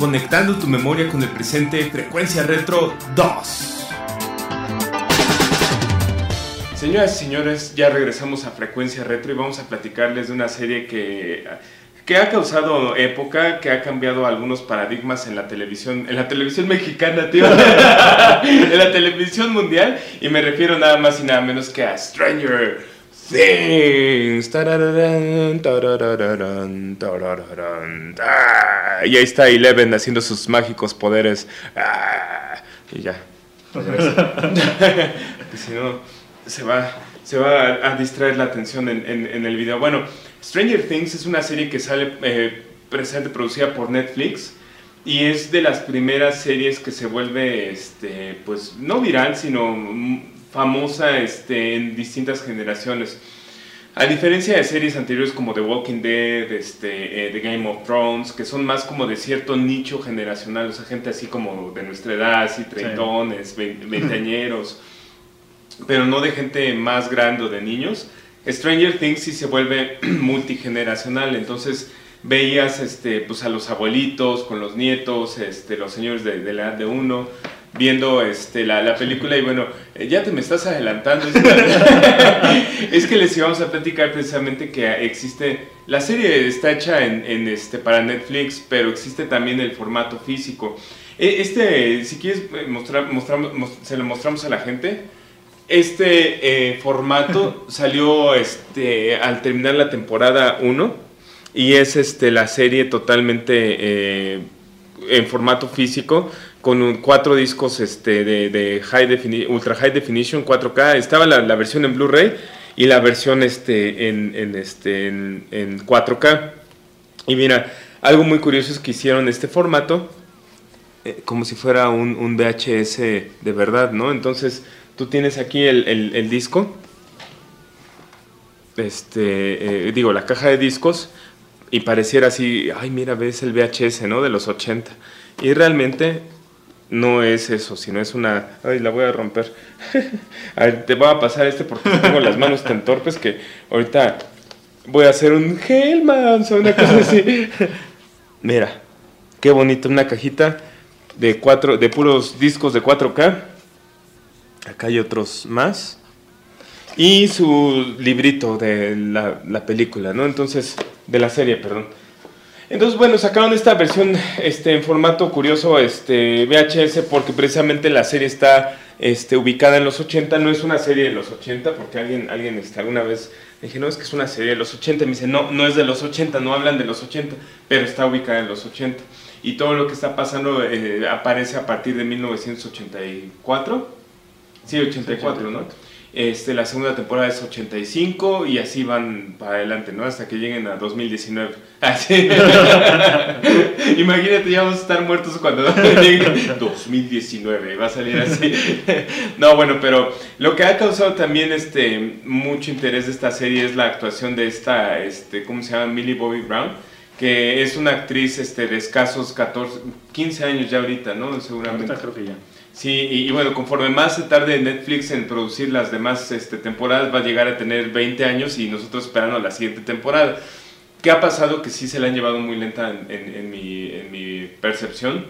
[SPEAKER 1] Conectando tu memoria con el presente, Frecuencia Retro 2. Señoras y señores, ya regresamos a Frecuencia Retro y vamos a platicarles de una serie que, que ha causado época, que ha cambiado algunos paradigmas en la televisión, en la televisión mexicana, tío, *laughs* en la televisión mundial, y me refiero nada más y nada menos que a Stranger Things. Y ahí está Eleven haciendo sus mágicos poderes. Ah, y ya. *laughs* si no, se va, se va a, distraer la atención en, en, el video. Bueno, Stranger Things es una serie que sale eh, presente, producida por Netflix. Y es de las primeras series que se vuelve, este, pues, no viral, sino famosa este, en distintas generaciones. A diferencia de series anteriores como The Walking Dead, este, eh, The Game of Thrones, que son más como de cierto nicho generacional, o sea, gente así como de nuestra edad, así treintones, *laughs* veinteañeros, pero no de gente más grande o de niños. Stranger Things sí se vuelve *clears throat* multigeneracional, entonces veías este, pues a los abuelitos con los nietos, este, los señores de, de la edad de uno, viendo este, la, la, película y bueno, eh, ya te me estás adelantando. *laughs* es que les íbamos a platicar precisamente que existe, la serie está hecha en, en, este, para Netflix, pero existe también el formato físico. E, este, si quieres eh, mostrar, mostramos, se lo mostramos a la gente. Este eh, formato *laughs* salió este, al terminar la temporada 1 y es este, la serie totalmente en formato físico con cuatro discos este, de, high ultra high definition 4K. Estaba la, versión en Blu-ray y la versión este, en, este, en, 4K. Y mira, algo muy curioso es que hicieron este formato eh, como si fuera un, VHS de verdad, ¿no? Entonces tú tienes aquí el, disco, este, eh, digo, la caja de discos y pareciera así, ay, mira, ves el VHS, ¿no? De los 80. Y realmente no es eso, sino es una... Ay, la voy a romper. *laughs* a ver, te voy a pasar este porque tengo las manos tan torpes que ahorita voy a hacer un Hellman o una cosa así. *laughs* Mira, qué bonito, una cajita de, cuatro, de puros discos de 4K. Acá hay otros más. y su librito de la, la película, ¿no? Entonces, de la serie, perdón. Entonces, bueno, sacaron esta versión este, en formato curioso este, VHS porque precisamente la serie está este, ubicada en los 80, no es una serie de los 80, porque alguien, alguien este, alguna vez dije, no, es que es una serie de los 80, me dice, no, no es de los 80, no hablan de los 80, pero está ubicada en los 80. Y todo lo que está pasando eh, aparece a partir de 1984, sí, 84, ¿no? Este, la segunda temporada es 85 y así van para adelante, ¿no? Hasta que lleguen a 2019. *laughs* Así. *laughs* Imagínate, ya vamos a estar muertos cuando *laughs* llegue 2019. Va a salir así. no, bueno, pero lo que ha causado también este, mucho interés de esta serie es la actuación de esta, este, ¿cómo se llama? Millie Bobby Brown que es una actriz este, de escasos 14, 15 años ya ahorita, ¿no? Seguramente.
[SPEAKER 2] Ahorita creo que ya.
[SPEAKER 1] Sí, y, y bueno, conforme más se tarde Netflix en producir las demás este, temporadas, va a llegar a tener 20 años y nosotros esperando la siguiente temporada. ¿Qué ha pasado? Que sí se la han llevado muy lenta en, en- en mi, en mi percepción,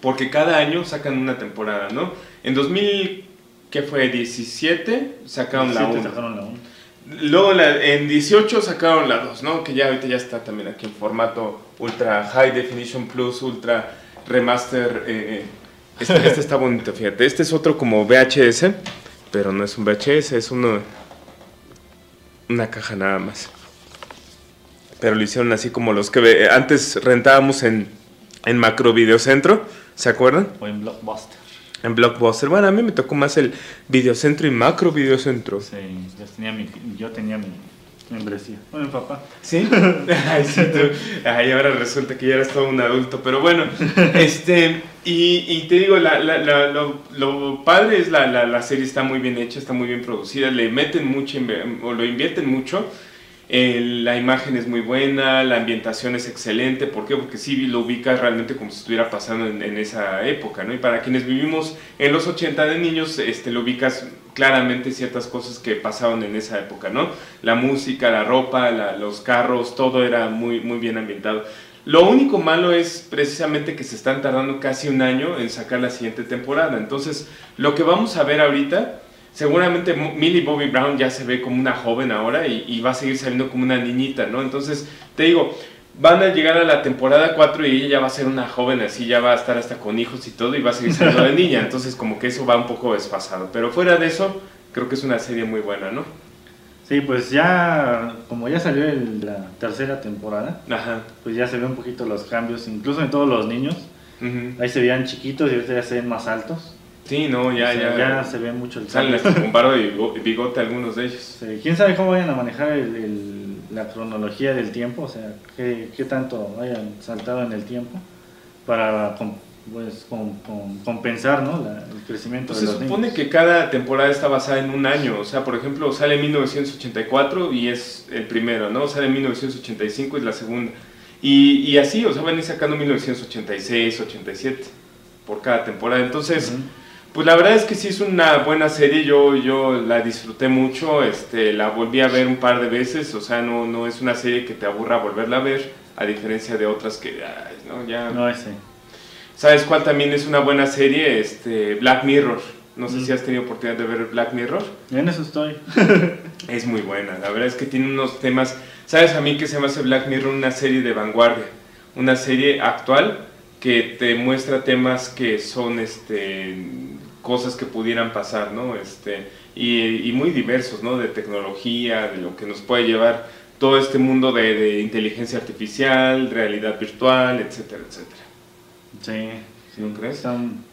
[SPEAKER 1] porque cada año sacan una temporada, ¿no? En 2000, ¿qué fue? 17 sacaron la
[SPEAKER 2] 17
[SPEAKER 1] 1.
[SPEAKER 2] sacaron la 1.
[SPEAKER 1] Luego la- en 18 sacaron la 2, ¿no? Que ya ahorita ya está también aquí en formato Ultra High Definition Plus, Ultra Remaster. eh, este, este está bonito, fíjate. Este es otro como VHS, pero no es un VHS, es uno, una caja nada más. Pero lo hicieron así como los que antes rentábamos en, en Macro Videocentro, ¿se acuerdan?
[SPEAKER 2] O en Blockbuster.
[SPEAKER 1] En Blockbuster. Bueno, a mí me tocó más el Videocentro y Macro Videocentro.
[SPEAKER 2] Sí, yo tenía mi, yo tenía mi membresía. Bueno, papá.
[SPEAKER 1] ¿Sí? *laughs* Ay, sí, tú. Ay, ahora resulta que ya eres todo un adulto. Pero bueno, este, y, y te digo, la, la- la- lo, lo padre es la, la, la serie está muy bien hecha, está muy bien producida, le meten mucho, o lo invierten mucho. Eh, la imagen es muy buena, la ambientación es excelente. ¿Por qué? Porque sí lo ubicas realmente como si estuviera pasando en, en esa época, ¿no? Y para quienes vivimos en los 80 de niños, este, lo ubicas claramente ciertas cosas que pasaban en esa época, ¿no? La música, la ropa, la- los carros, todo era muy, muy bien ambientado. Lo único malo es precisamente que se están tardando casi un año en sacar la siguiente temporada. Entonces, lo que vamos a ver ahorita, seguramente Millie Bobby Brown ya se ve como una joven ahora y, y va a seguir saliendo como una niñita, ¿no? Entonces, te digo, van a llegar a la temporada 4 y ella ya va a ser una joven así, ya va a estar hasta con hijos y todo y va a seguir saliendo de niña. *laughs* Entonces, como que eso va un poco desfasado. Pero fuera de eso, creo que es una serie muy buena, ¿no?
[SPEAKER 2] Sí, pues ya, como ya salió el- la tercera temporada,
[SPEAKER 1] Ajá.
[SPEAKER 2] pues ya se ven un poquito los cambios, incluso en todos los niños.
[SPEAKER 1] Ujú.
[SPEAKER 2] Ahí se veían chiquitos y ahorita ya se ven más altos.
[SPEAKER 1] Sí, no, ya,
[SPEAKER 2] O sea,
[SPEAKER 1] ya.
[SPEAKER 2] ya se ve mucho el
[SPEAKER 1] Salen hasta con barba y bigo- bigote algunos de ellos.
[SPEAKER 2] Sí, ¿Quién sabe cómo vayan a manejar el- el- la cronología del tiempo? O sea, qué, qué tanto hayan saltado en el tiempo para pues, com- com- compensar ¿no? La- el crecimiento
[SPEAKER 1] Pues
[SPEAKER 2] de
[SPEAKER 1] se
[SPEAKER 2] los
[SPEAKER 1] supone que cada temporada está basada en un año. O sea, por ejemplo, sale en 1984 y es el primero, ¿no? Sale en 1985 y es la segunda. Y, y así, o sea, van a ir sacando 1986, 87 por cada temporada. Entonces,
[SPEAKER 2] Ujú.
[SPEAKER 1] Pues la verdad es que sí es una buena serie. Yo, yo la disfruté mucho, este, la volví a ver un par de veces. O sea, no, no es una serie que te aburra volverla a ver, a diferencia de otras que, ay, no, ya...
[SPEAKER 2] No, ese.
[SPEAKER 1] ¿Sabes cuál también es una buena serie? Este, Black Mirror. No sé
[SPEAKER 2] Mm.
[SPEAKER 1] si has tenido oportunidad de ver Black Mirror.
[SPEAKER 2] En eso estoy. *laughs*
[SPEAKER 1] Es muy buena. La verdad es que tiene unos temas. ¿Sabes a mí que se me hace Black Mirror una serie de vanguardia? Una serie actual que te muestra temas que son este, cosas que pudieran pasar, ¿no? Este, y, y muy diversos, ¿no? De tecnología, de lo que nos puede llevar todo este mundo de, de inteligencia artificial, realidad virtual, etcétera, etcétera.
[SPEAKER 2] Sí, sí.
[SPEAKER 1] ¿No crees?
[SPEAKER 2] Están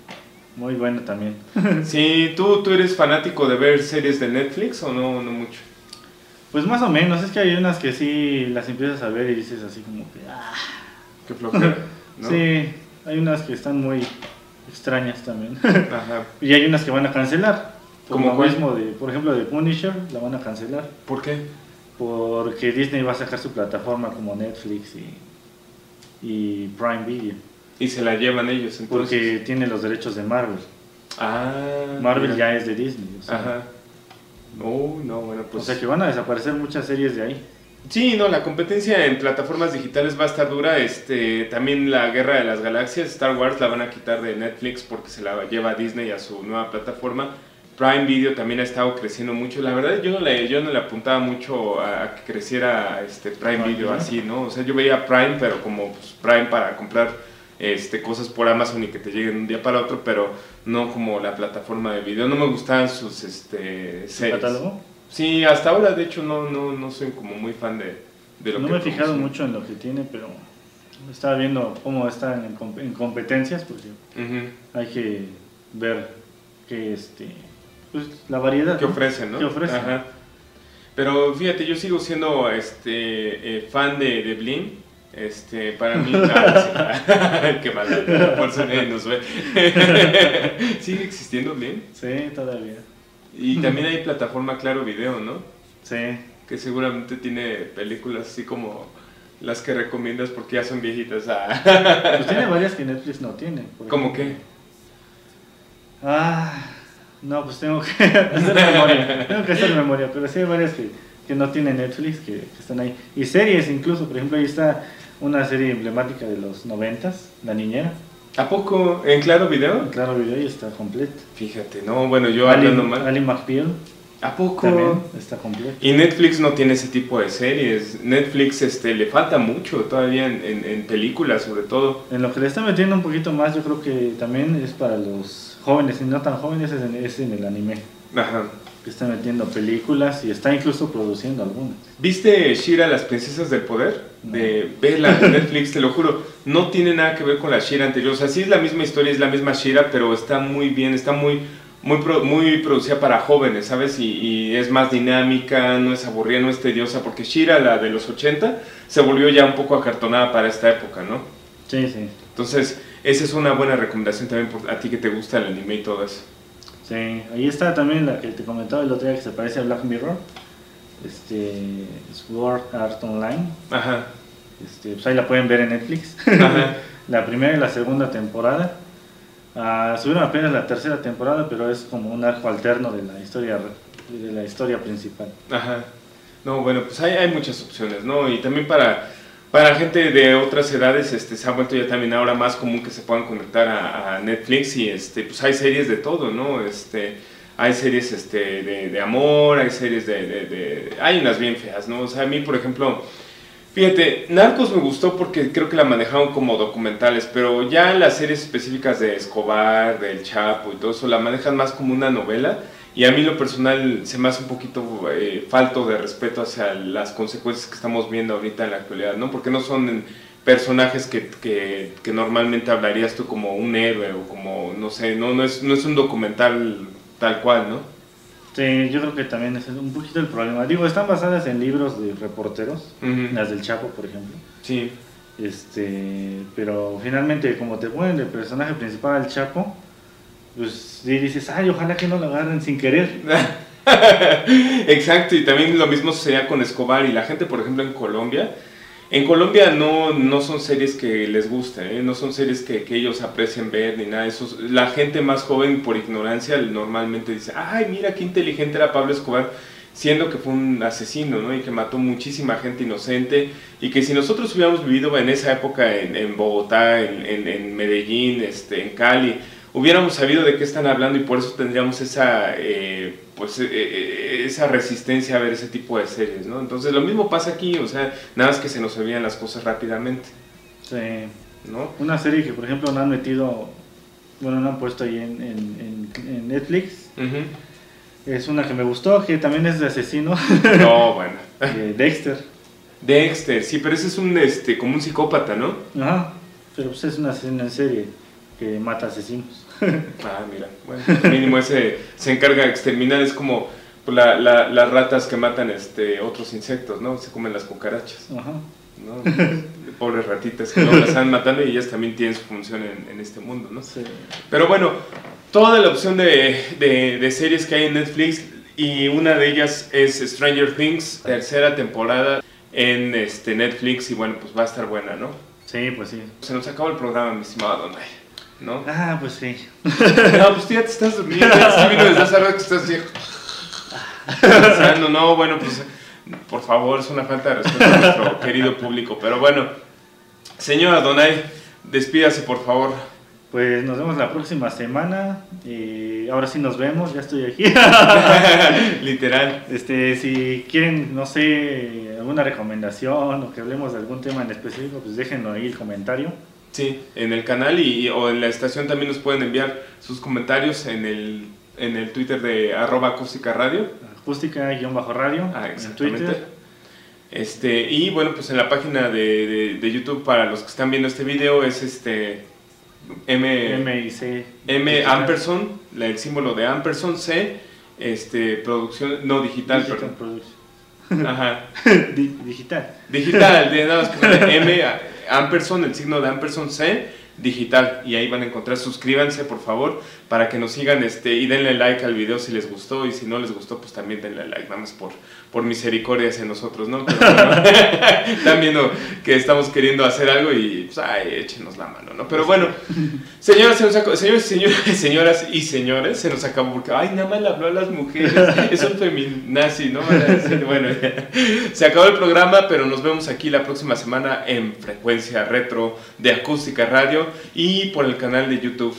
[SPEAKER 2] muy buenos también. *laughs* *laughs*
[SPEAKER 1] Sí, ¿tú, ¿tú eres fanático de ver series de Netflix o no, no mucho?
[SPEAKER 2] Pues más o menos, es que hay unas que sí las empiezas a ver y dices así como que... ah.
[SPEAKER 1] Qué flojera, *laughs* ¿no?
[SPEAKER 2] Sí, hay unas que están muy extrañas también.
[SPEAKER 1] Ajá. *laughs*
[SPEAKER 2] y hay unas que van a cancelar. Por
[SPEAKER 1] ¿Cómo
[SPEAKER 2] lo
[SPEAKER 1] cuál?
[SPEAKER 2] mismo, de, por ejemplo, de Punisher, la van a cancelar.
[SPEAKER 1] ¿Por qué?
[SPEAKER 2] Porque Disney va a sacar su plataforma como Netflix y, y Prime Video.
[SPEAKER 1] Y se la llevan ellos, entonces.
[SPEAKER 2] Porque tiene los derechos de Marvel.
[SPEAKER 1] Ah.
[SPEAKER 2] Marvel
[SPEAKER 1] mira.
[SPEAKER 2] ya es de Disney. O sea,
[SPEAKER 1] Ajá. Oh, no, bueno,
[SPEAKER 2] o
[SPEAKER 1] pues.
[SPEAKER 2] sea que van a desaparecer muchas series de ahí.
[SPEAKER 1] Sí, no, la competencia en plataformas digitales va a estar dura. Este, también la Guerra de las Galaxias, Star Wars la van a quitar de Netflix porque se la lleva Disney a su nueva plataforma. Prime Video también ha estado creciendo mucho. La verdad, yo no le, yo no le apuntaba mucho a, que creciera este Prime Video así, ¿no? O sea, yo veía Prime, pero como pues, Prime para comprar este, cosas por Amazon y que te lleguen un día para otro, pero no como la plataforma de video. No me gustaban sus este, series.
[SPEAKER 2] ¿Catálogo?
[SPEAKER 1] Sí, hasta ahora de hecho no, no, no soy como muy fan de, de lo
[SPEAKER 2] no
[SPEAKER 1] que...
[SPEAKER 2] No me he fijado mucho en lo que tiene, pero estaba viendo cómo están en, competencias, pues hay que ver que este, pues, la variedad
[SPEAKER 1] que ofrecen, ¿no?
[SPEAKER 2] Que ofrecen.
[SPEAKER 1] Pero fíjate, yo sigo siendo este eh, fan de, de Blim. Este, para mí, *laughs* *laughs* qué mal, por eso nadie nos ve. *laughs* ¿Sigue existiendo Blim?
[SPEAKER 2] Sí, todavía.
[SPEAKER 1] Y *laughs* también hay plataforma Claro Video, ¿no?
[SPEAKER 2] Sí.
[SPEAKER 1] Que seguramente tiene películas así como las que recomiendas porque ya son viejitas.
[SPEAKER 2] Ah. *laughs* Pues tiene varias que Netflix no tiene.
[SPEAKER 1] ¿Cómo qué?
[SPEAKER 2] Ah, no, pues tengo que *laughs* hacer memoria. tengo que hacer memoria, pero sí hay varias que, que no tiene Netflix que, están ahí. Y series incluso, por ejemplo, ahí está una serie emblemática de los noventas, La Niñera.
[SPEAKER 1] ¿A poco? ¿En Claro Video? En
[SPEAKER 2] Claro Video y está completo.
[SPEAKER 1] Fíjate, no, bueno, yo hablando mal.
[SPEAKER 2] Ali McBeal.
[SPEAKER 1] ¿A poco?
[SPEAKER 2] También está completo.
[SPEAKER 1] Y Netflix no tiene ese tipo de series. Netflix este, le falta mucho todavía en, en, películas, sobre todo.
[SPEAKER 2] En lo que le está metiendo un poquito más, yo creo que también es para los jóvenes y no tan jóvenes, es en, es en el anime.
[SPEAKER 1] Ajá
[SPEAKER 2] que está metiendo películas y está incluso produciendo algunas.
[SPEAKER 1] ¿Viste Shira, las princesas del poder? De Bella de Netflix, te lo juro. No tiene nada que ver con la Shira anterior. O sea, sí es la misma historia, es la misma Shira, pero está muy bien, está muy, muy, muy producida para jóvenes, ¿sabes? Y, es más dinámica, no es aburrida, no es tediosa, porque Shira, la de los 80, se volvió ya un poco acartonada para esta época, ¿no?
[SPEAKER 2] Sí, sí.
[SPEAKER 1] Entonces, esa es una buena recomendación también por a ti que te gusta el anime y todo eso.
[SPEAKER 2] Sí, ahí está también la que te comentaba el otro día que se parece a Black Mirror. Este, Sword Art Online.
[SPEAKER 1] Ajá.
[SPEAKER 2] Este, pues ahí la pueden ver en Netflix. *laughs* la primera y la segunda temporada. Uh, subieron apenas la tercera temporada, pero es como un arco alterno de la historia de la historia principal.
[SPEAKER 1] Ajá. No, bueno, pues hay, hay muchas opciones, ¿no? Y también para para gente de otras edades este, se ha vuelto ya también ahora más común que se puedan conectar a, Netflix y este, pues hay series de todo, ¿no? Este, hay series este, de, amor, hay series de, de, Hay unas bien feas, ¿no? O sea, a mí, por ejemplo, fíjate, Narcos me gustó porque creo que la manejaron como documentales, pero ya las series específicas de Escobar, del Chapo y todo eso, la manejan más como una novela y a mí lo personal se me hace un poquito eh, falto de respeto hacia las consecuencias que estamos viendo ahorita en la actualidad, ¿no? Porque no son personajes que, que, que, normalmente hablarías tú como un héroe o como, no sé, no, no, es, no es un documental tal cual, ¿no?
[SPEAKER 2] Sí, yo creo que también es un poquito el problema. Digo, están basadas en libros de reporteros, las del Chapo, por ejemplo.
[SPEAKER 1] Sí.
[SPEAKER 2] Este, pero finalmente, como te ponen el personaje principal al Chapo, pues sí dices, ay, ojalá que no lo agarren sin querer. *laughs*
[SPEAKER 1] Exacto, y también lo mismo sucedía con Escobar y la gente, por ejemplo, en Colombia. En Colombia no, no son series que les gusten, ¿eh? no son series que, ellos aprecien ver ni nada eso. La gente más joven, por ignorancia, normalmente dice, ay, mira qué inteligente era Pablo Escobar, siendo que fue un asesino, ¿no? Y que mató muchísima gente inocente. Y que si nosotros hubiéramos vivido en esa época en, en Bogotá, en, en, en Medellín, este, en Cali, hubiéramos sabido de qué están hablando y por eso tendríamos esa, eh, pues, eh, eh, esa resistencia a ver ese tipo de series, ¿no? Entonces lo mismo pasa aquí, o sea, nada más que se nos olvidan las cosas rápidamente.
[SPEAKER 2] Sí. ¿No? Una serie que, por ejemplo, no han metido, bueno, no han puesto ahí en, en, Netflix. Es una que me gustó, que también es de asesino.
[SPEAKER 1] No, *laughs* bueno.
[SPEAKER 2] Dexter.
[SPEAKER 1] Dexter, sí, pero ese es un, este, como un psicópata, ¿no?
[SPEAKER 2] Ajá, pero pues es una, una serie que mata asesinos.
[SPEAKER 1] ah, mira, bueno, mínimo ese se encarga de exterminar, es como la, las ratas que matan este, otros insectos, ¿no? Se comen las cucarachas. Ajá. ¿no? Pobres ratitas que no las están matando y ellas también tienen su función en, este mundo, ¿no?
[SPEAKER 2] Sí.
[SPEAKER 1] Pero bueno, toda la opción de, de, de, series que hay en Netflix y una de ellas es Stranger Things, tercera temporada en este Netflix y bueno, pues va a estar buena, ¿no?
[SPEAKER 2] Sí, pues sí.
[SPEAKER 1] Se nos acabó el programa, mi estimado Donay. ¿No?
[SPEAKER 2] Ah, pues sí.
[SPEAKER 1] no, pues tú ya te estás durmiendo, ya vino desde hace rato que estás así. no, no, bueno, pues por favor, es una falta de respeto a nuestro querido público. Pero bueno, señora Donay, despídase por favor.
[SPEAKER 2] Pues nos vemos la próxima semana. y ahora sí nos vemos, ya estoy aquí. *laughs*
[SPEAKER 1] Literal.
[SPEAKER 2] Este, si quieren, no sé, alguna recomendación o que hablemos de algún tema en específico, pues déjenlo ahí el comentario.
[SPEAKER 1] Sí, en el canal y, o en la estación también nos pueden enviar sus comentarios en el, en el Twitter de arroba acústica radio.
[SPEAKER 2] Acústica-radio
[SPEAKER 1] Ah,
[SPEAKER 2] en. Twitter.
[SPEAKER 1] Este, y bueno, pues en la página de, de- de YouTube para los que están viendo este video es este M,
[SPEAKER 2] M y C.
[SPEAKER 1] M. Amperson, la- el símbolo de Amperson C, este, producción, no digital,
[SPEAKER 2] Digital
[SPEAKER 1] perdón. Ajá. *laughs*
[SPEAKER 2] Di- digital.
[SPEAKER 1] Digital, de nada más pónganle M Amperson, el signo de Amperson C, digital. Y ahí van a encontrar, suscríbanse por favor, para que nos sigan este, y denle like al video si les gustó. Y si no les gustó, pues también denle like, nada más por, por misericordia hacia nosotros, ¿no? Pero bueno, *laughs* están viendo que estamos queriendo hacer algo y pues, ay, échenos la mano, ¿no? Pero bueno, señoras, se nos acabó- señores, señores, señoras y señores, se nos acabó porque, ay, nada más le habló a las mujeres, es un feminazi, ¿no? Bueno, ya. *laughs* se acabó el programa, pero nos vemos aquí la próxima semana en Frecuencia Retro de Acústica Radio y por el canal de YouTube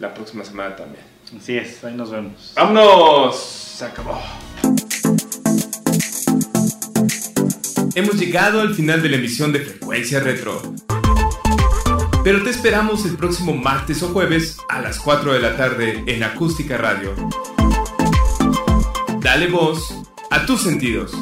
[SPEAKER 1] la próxima semana también.
[SPEAKER 2] Así es, ahí nos vemos.
[SPEAKER 1] ¡Vámonos! Se acabó. Hemos llegado al final de la emisión de Frecuencia Retro. Pero te esperamos el próximo martes o jueves a las 4 de la tarde en Acústica Radio. Dale voz a tus sentidos.